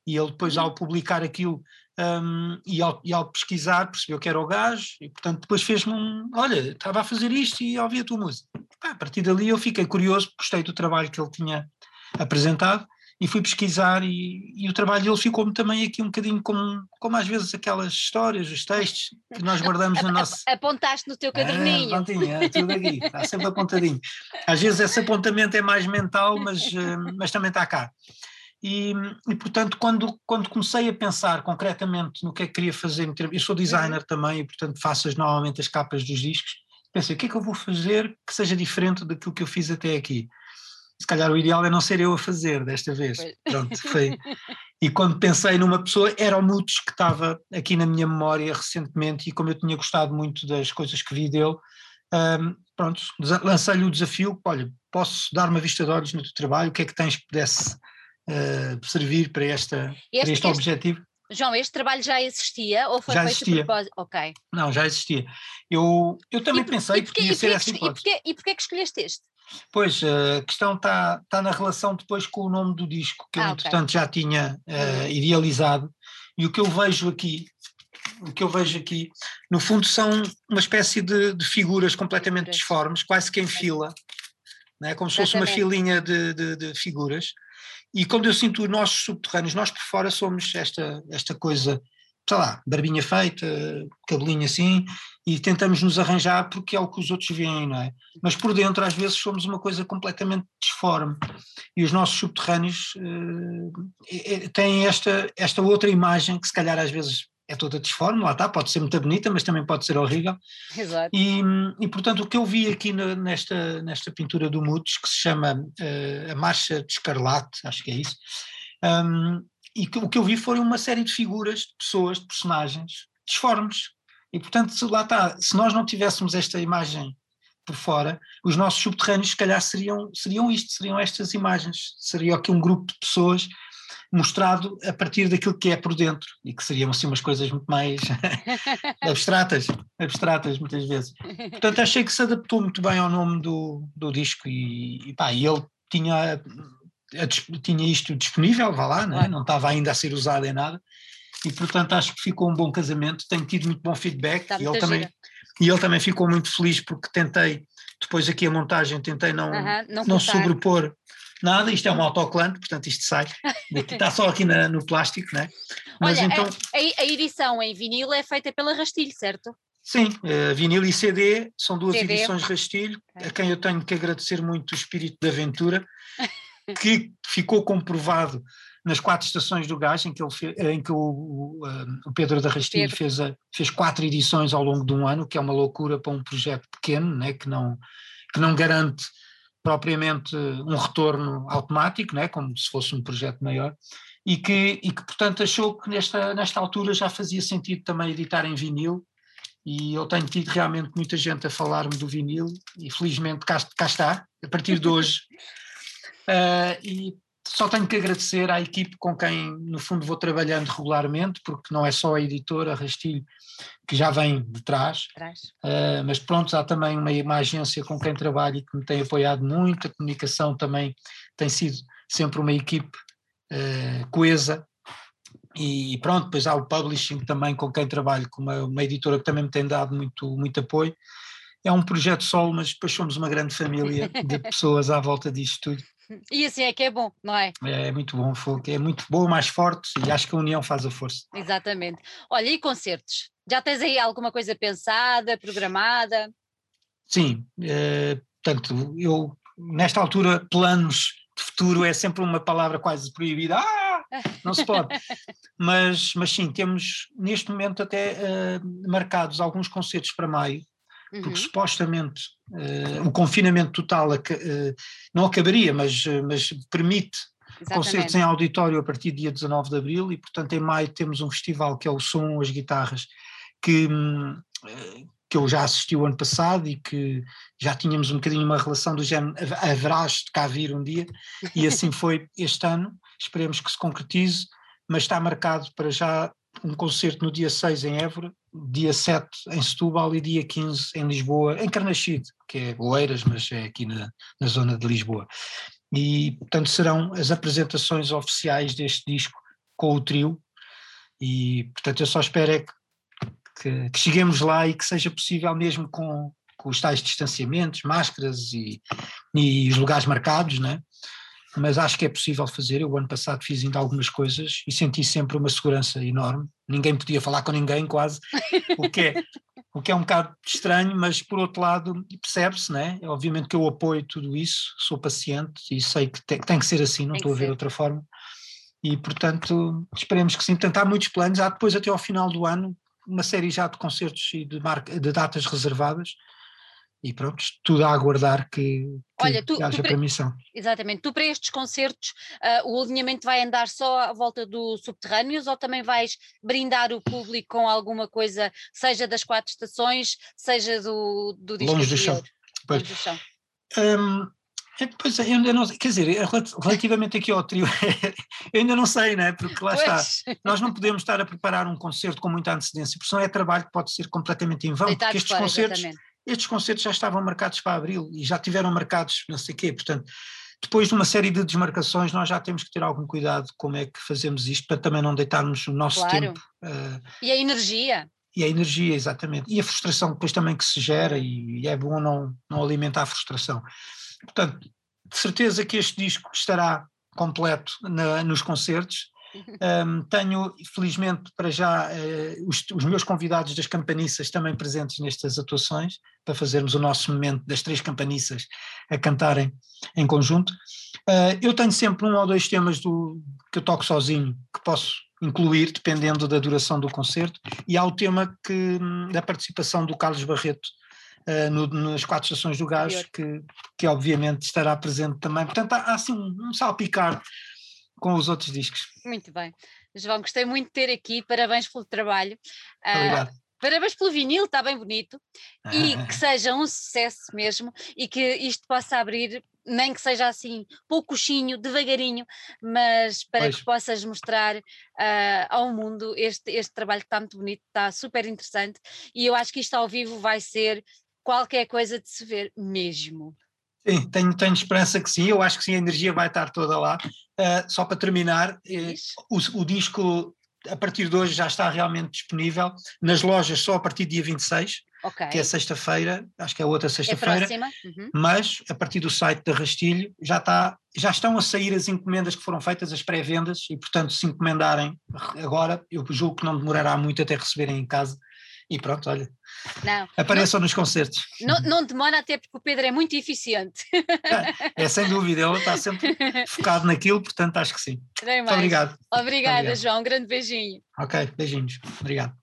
Speaker 2: e ele depois ao publicar aquilo hum, e, ao, e ao pesquisar percebeu que era o gajo e portanto depois fez-me um, olha, estava a fazer isto e ouvi a tua música. Pá, a partir dali eu fiquei curioso, gostei do trabalho que ele tinha apresentado e fui pesquisar e, e o trabalho dele ficou-me também aqui um bocadinho como, como às vezes aquelas histórias, os textos que nós guardamos no (laughs) nosso...
Speaker 1: Apontaste no teu
Speaker 2: Ah,
Speaker 1: caderninho.
Speaker 2: prontinho, é tudo aqui, está sempre apontadinho. Às vezes esse apontamento é mais mental, mas, eh, mas também está cá. E, e, portanto, quando, quando comecei a pensar concretamente no que é que queria fazer, eu sou designer também e, portanto, faço normalmente as capas dos discos, pensei, o que é que eu vou fazer que seja diferente daquilo que eu fiz até aqui? Se calhar o ideal é não ser eu a fazer desta vez.
Speaker 1: Pois.
Speaker 2: Pronto, foi. (laughs) E quando pensei numa pessoa, era o Mutos que estava aqui na minha memória recentemente e como eu tinha gostado muito das coisas que vi dele, hum, pronto, lancei-lhe o desafio, olha, posso dar uma vista de olhos no teu trabalho, o que é que tens que pudesse eh, servir para, esta, para
Speaker 1: Este-
Speaker 2: este,
Speaker 1: este-
Speaker 2: objetivo?
Speaker 1: João, este trabalho já existia ou foi
Speaker 2: Já
Speaker 1: feito
Speaker 2: existia.
Speaker 1: de propósito? Ok.
Speaker 2: Não, já existia. Eu, eu também
Speaker 1: E
Speaker 2: pensei
Speaker 1: e
Speaker 2: que
Speaker 1: porquê-
Speaker 2: podia ser essa
Speaker 1: que- e porquê- E porquê que escolheste este?
Speaker 2: Pois, eh, a questão está tá na relação depois com o nome do disco, que eu
Speaker 1: Ah, ok.
Speaker 2: entretanto já tinha
Speaker 1: Uhum.
Speaker 2: idealizado, e o que eu vejo aqui o que eu vejo aqui, no fundo, são uma espécie de, de figuras completamente disformes, quase que em fila, né? como se fosse uma filinha de, de, de, figuras. E quando eu sinto os nossos subterrâneos, nós por fora somos esta, esta coisa, sei lá, barbinha feita, cabelinho assim, e tentamos nos arranjar porque é o que os outros veem, não é? Mas por dentro, às vezes, somos uma coisa completamente disforme. E os nossos subterrâneos uh, têm esta, esta outra imagem que, se calhar, às vezes é toda disforme, lá está, pode ser muito bonita, mas também pode ser horrível.
Speaker 1: Exato.
Speaker 2: E, e portanto, o que eu vi aqui na, nesta, nesta pintura do Mutos, que se chama uh, A Marcha de Escarlate, acho que é isso, um, e que, o que eu vi foi uma série de figuras, de pessoas, de personagens disformes. E portanto, lá está, se nós não tivéssemos esta imagem por fora, os nossos subterrâneos se calhar seriam, seriam isto, seriam estas imagens, seria aqui um grupo de pessoas mostrado a partir daquilo que é por dentro e que seriam assim umas coisas muito mais (laughs) abstratas, abstratas muitas vezes. Portanto, achei que se adaptou muito bem ao nome do, do disco e, e, pá, e ele tinha, tinha isto disponível, vá lá, né? não estava ainda a ser usado em nada e portanto acho que ficou um bom casamento, tenho tido muito bom feedback e ele, também, e ele também ficou muito feliz porque tentei, depois aqui a montagem, tentei não, não, não sobrepor nada, isto é um autoclante, portanto isto sai, (laughs) está só aqui na, no plástico, né?
Speaker 1: Mas Olha, então, a, a, edição em vinil é feita pela Rastilho, certo?
Speaker 2: Sim, uh, vinil e CD, são duas CD. edições Rastilho, a quem eu tenho que agradecer muito o espírito de aventura, (laughs) que ficou comprovado nas quatro estações do gás, em que, ele fez, em que o, o, o Pedro da Rastilho fez, a, fez quatro edições ao longo de um ano, que é uma loucura para um projeto pequeno, né, que, não, que não garante propriamente um retorno automático, né, como se fosse um projeto maior, e que, e que portanto achou que nesta, nesta altura já fazia sentido também editar em vinil, e eu tenho tido realmente muita gente a falar-me do vinil, e felizmente cá, cá está, a partir de hoje. Uh, (laughs) e só tenho que agradecer à equipe com quem, no fundo, vou trabalhando regularmente, porque não é só a editora, Rastilho, que já vem de trás, uh, mas pronto, há também uma, uma agência com quem trabalho e que me tem apoiado muito, a comunicação também tem sido sempre uma equipe uh, coesa, e pronto, depois há o publishing também com quem trabalho, com uma, uma editora que também me tem dado muito, muito apoio. É um projeto solo, mas depois somos uma grande família (laughs) de pessoas à volta disto tudo.
Speaker 1: E assim é que é bom, não é?
Speaker 2: É muito bom, é muito bom, mais forte e acho que a união faz a força.
Speaker 1: Exatamente. Olha, e concertos? Já tens aí alguma coisa pensada, programada?
Speaker 2: Sim, é, portanto, eu nesta altura planos de futuro é sempre uma palavra quase proibida. Ah, não se pode. (laughs) mas, mas sim, temos neste momento até uh, marcados alguns concertos para maio porque uhum. supostamente uh, o confinamento total uh, não acabaria, mas, uh, mas permite Exatamente. concertos em auditório a partir do dia 19 de abril e, portanto, em maio temos um festival que é o Som, as Guitarras, que, hum, que eu já assisti o ano passado e que já tínhamos um bocadinho uma relação do género, haverás de cá vir um dia, e (laughs) assim foi este ano, esperemos que se concretize, mas está marcado para já um concerto no dia 6 em Évora, dia 7 em Setúbal e dia 15 em Lisboa, em Carnaxide, que é Oeiras, mas é aqui na, na zona de Lisboa. E, portanto, serão as apresentações oficiais deste disco com o trio, e, portanto, eu só espero é que, que, que cheguemos lá e que seja possível mesmo com, com os tais distanciamentos, máscaras e, e os lugares marcados, né? Mas acho que é possível fazer. Eu, ano passado, fiz ainda algumas coisas e senti sempre uma segurança enorme. Ninguém podia falar com ninguém, quase, o que é, o que é um bocado estranho, mas por outro lado, percebe-se, né? Obviamente que eu apoio tudo isso, sou paciente e sei que tem, tem que ser assim, não tem estou a ver ser. outra forma. E, portanto, esperemos que sim. Portanto, há muitos planos. Há depois, até ao final do ano, uma série já de concertos e de, marca, de datas reservadas e pronto, tudo a aguardar que, que Olha, tu, haja tu para, permissão.
Speaker 1: Exatamente, tu para estes concertos uh, o alinhamento vai andar só à volta do Subterrâneos ou também vais brindar o público com alguma coisa, seja das quatro estações, seja do, do disco
Speaker 2: Longe do chão. Longe do chão. Um, Pois, eu ainda não quer dizer, relativamente aqui ao trio, (laughs) eu ainda não sei, né? Porque lá pois. está, nós não podemos estar a preparar um concerto com muita antecedência, porque senão é trabalho que pode ser completamente em vão, Deitado porque estes concertos, exatamente estes concertos já estavam marcados para abril e já tiveram marcados não sei quê, portanto, depois de uma série de desmarcações, nós já temos que ter algum cuidado como é que fazemos isto para também não deitarmos o nosso claro. tempo. Uh,
Speaker 1: e a energia.
Speaker 2: E a energia, exatamente. E a frustração depois também que se gera, e é bom não, não alimentar a frustração. Portanto, de certeza que este disco estará completo na, nos concertos. Um, tenho, felizmente, para já, uh, os, os, meus convidados das campaniças também presentes nestas atuações, para fazermos o nosso momento das três campaniças a cantarem em conjunto. Uh, eu tenho sempre um ou dois temas do, que eu toco sozinho, que posso incluir, dependendo da duração do concerto, e há o tema que, da participação do Carlos Barreto, uh, no, nas quatro estações do gás, que, que obviamente estará presente também. Portanto, há, há assim um, um salpicar com os outros discos.
Speaker 1: Muito bem. João, gostei muito de ter aqui, parabéns pelo trabalho.
Speaker 2: Ah, Obrigado. Uh,
Speaker 1: Parabéns pelo vinil, está bem bonito e que (laughs) seja um sucesso mesmo e que isto possa abrir, nem que seja assim, poucochinho, devagarinho, mas para pois. que possas mostrar uh, ao mundo este, este trabalho que está muito bonito, está super interessante e eu acho que isto ao vivo vai ser qualquer coisa de se ver mesmo.
Speaker 2: Sim, tenho, tenho esperança que sim, eu acho que sim, a energia vai estar toda lá. Uh, só para terminar, eh, o, o, disco a partir de hoje já está realmente disponível nas lojas só a partir do dia 26, okay. que é sexta-feira, acho que é outra sexta-feira, é uhum. mas a partir do site da Rastilho já, está, já estão a sair as encomendas que foram feitas, as pré-vendas, e portanto se encomendarem agora, eu julgo que não demorará muito até receberem em casa, e pronto, olha. Não, Apareçam não, nos concertos.
Speaker 1: Não, não demora, até porque o Pedro é muito eficiente.
Speaker 2: É, é sem dúvida, ele está sempre focado naquilo, portanto acho que sim.
Speaker 1: Muito obrigado. Obrigada, obrigado. João. Um grande beijinho.
Speaker 2: Ok, beijinhos. Obrigado.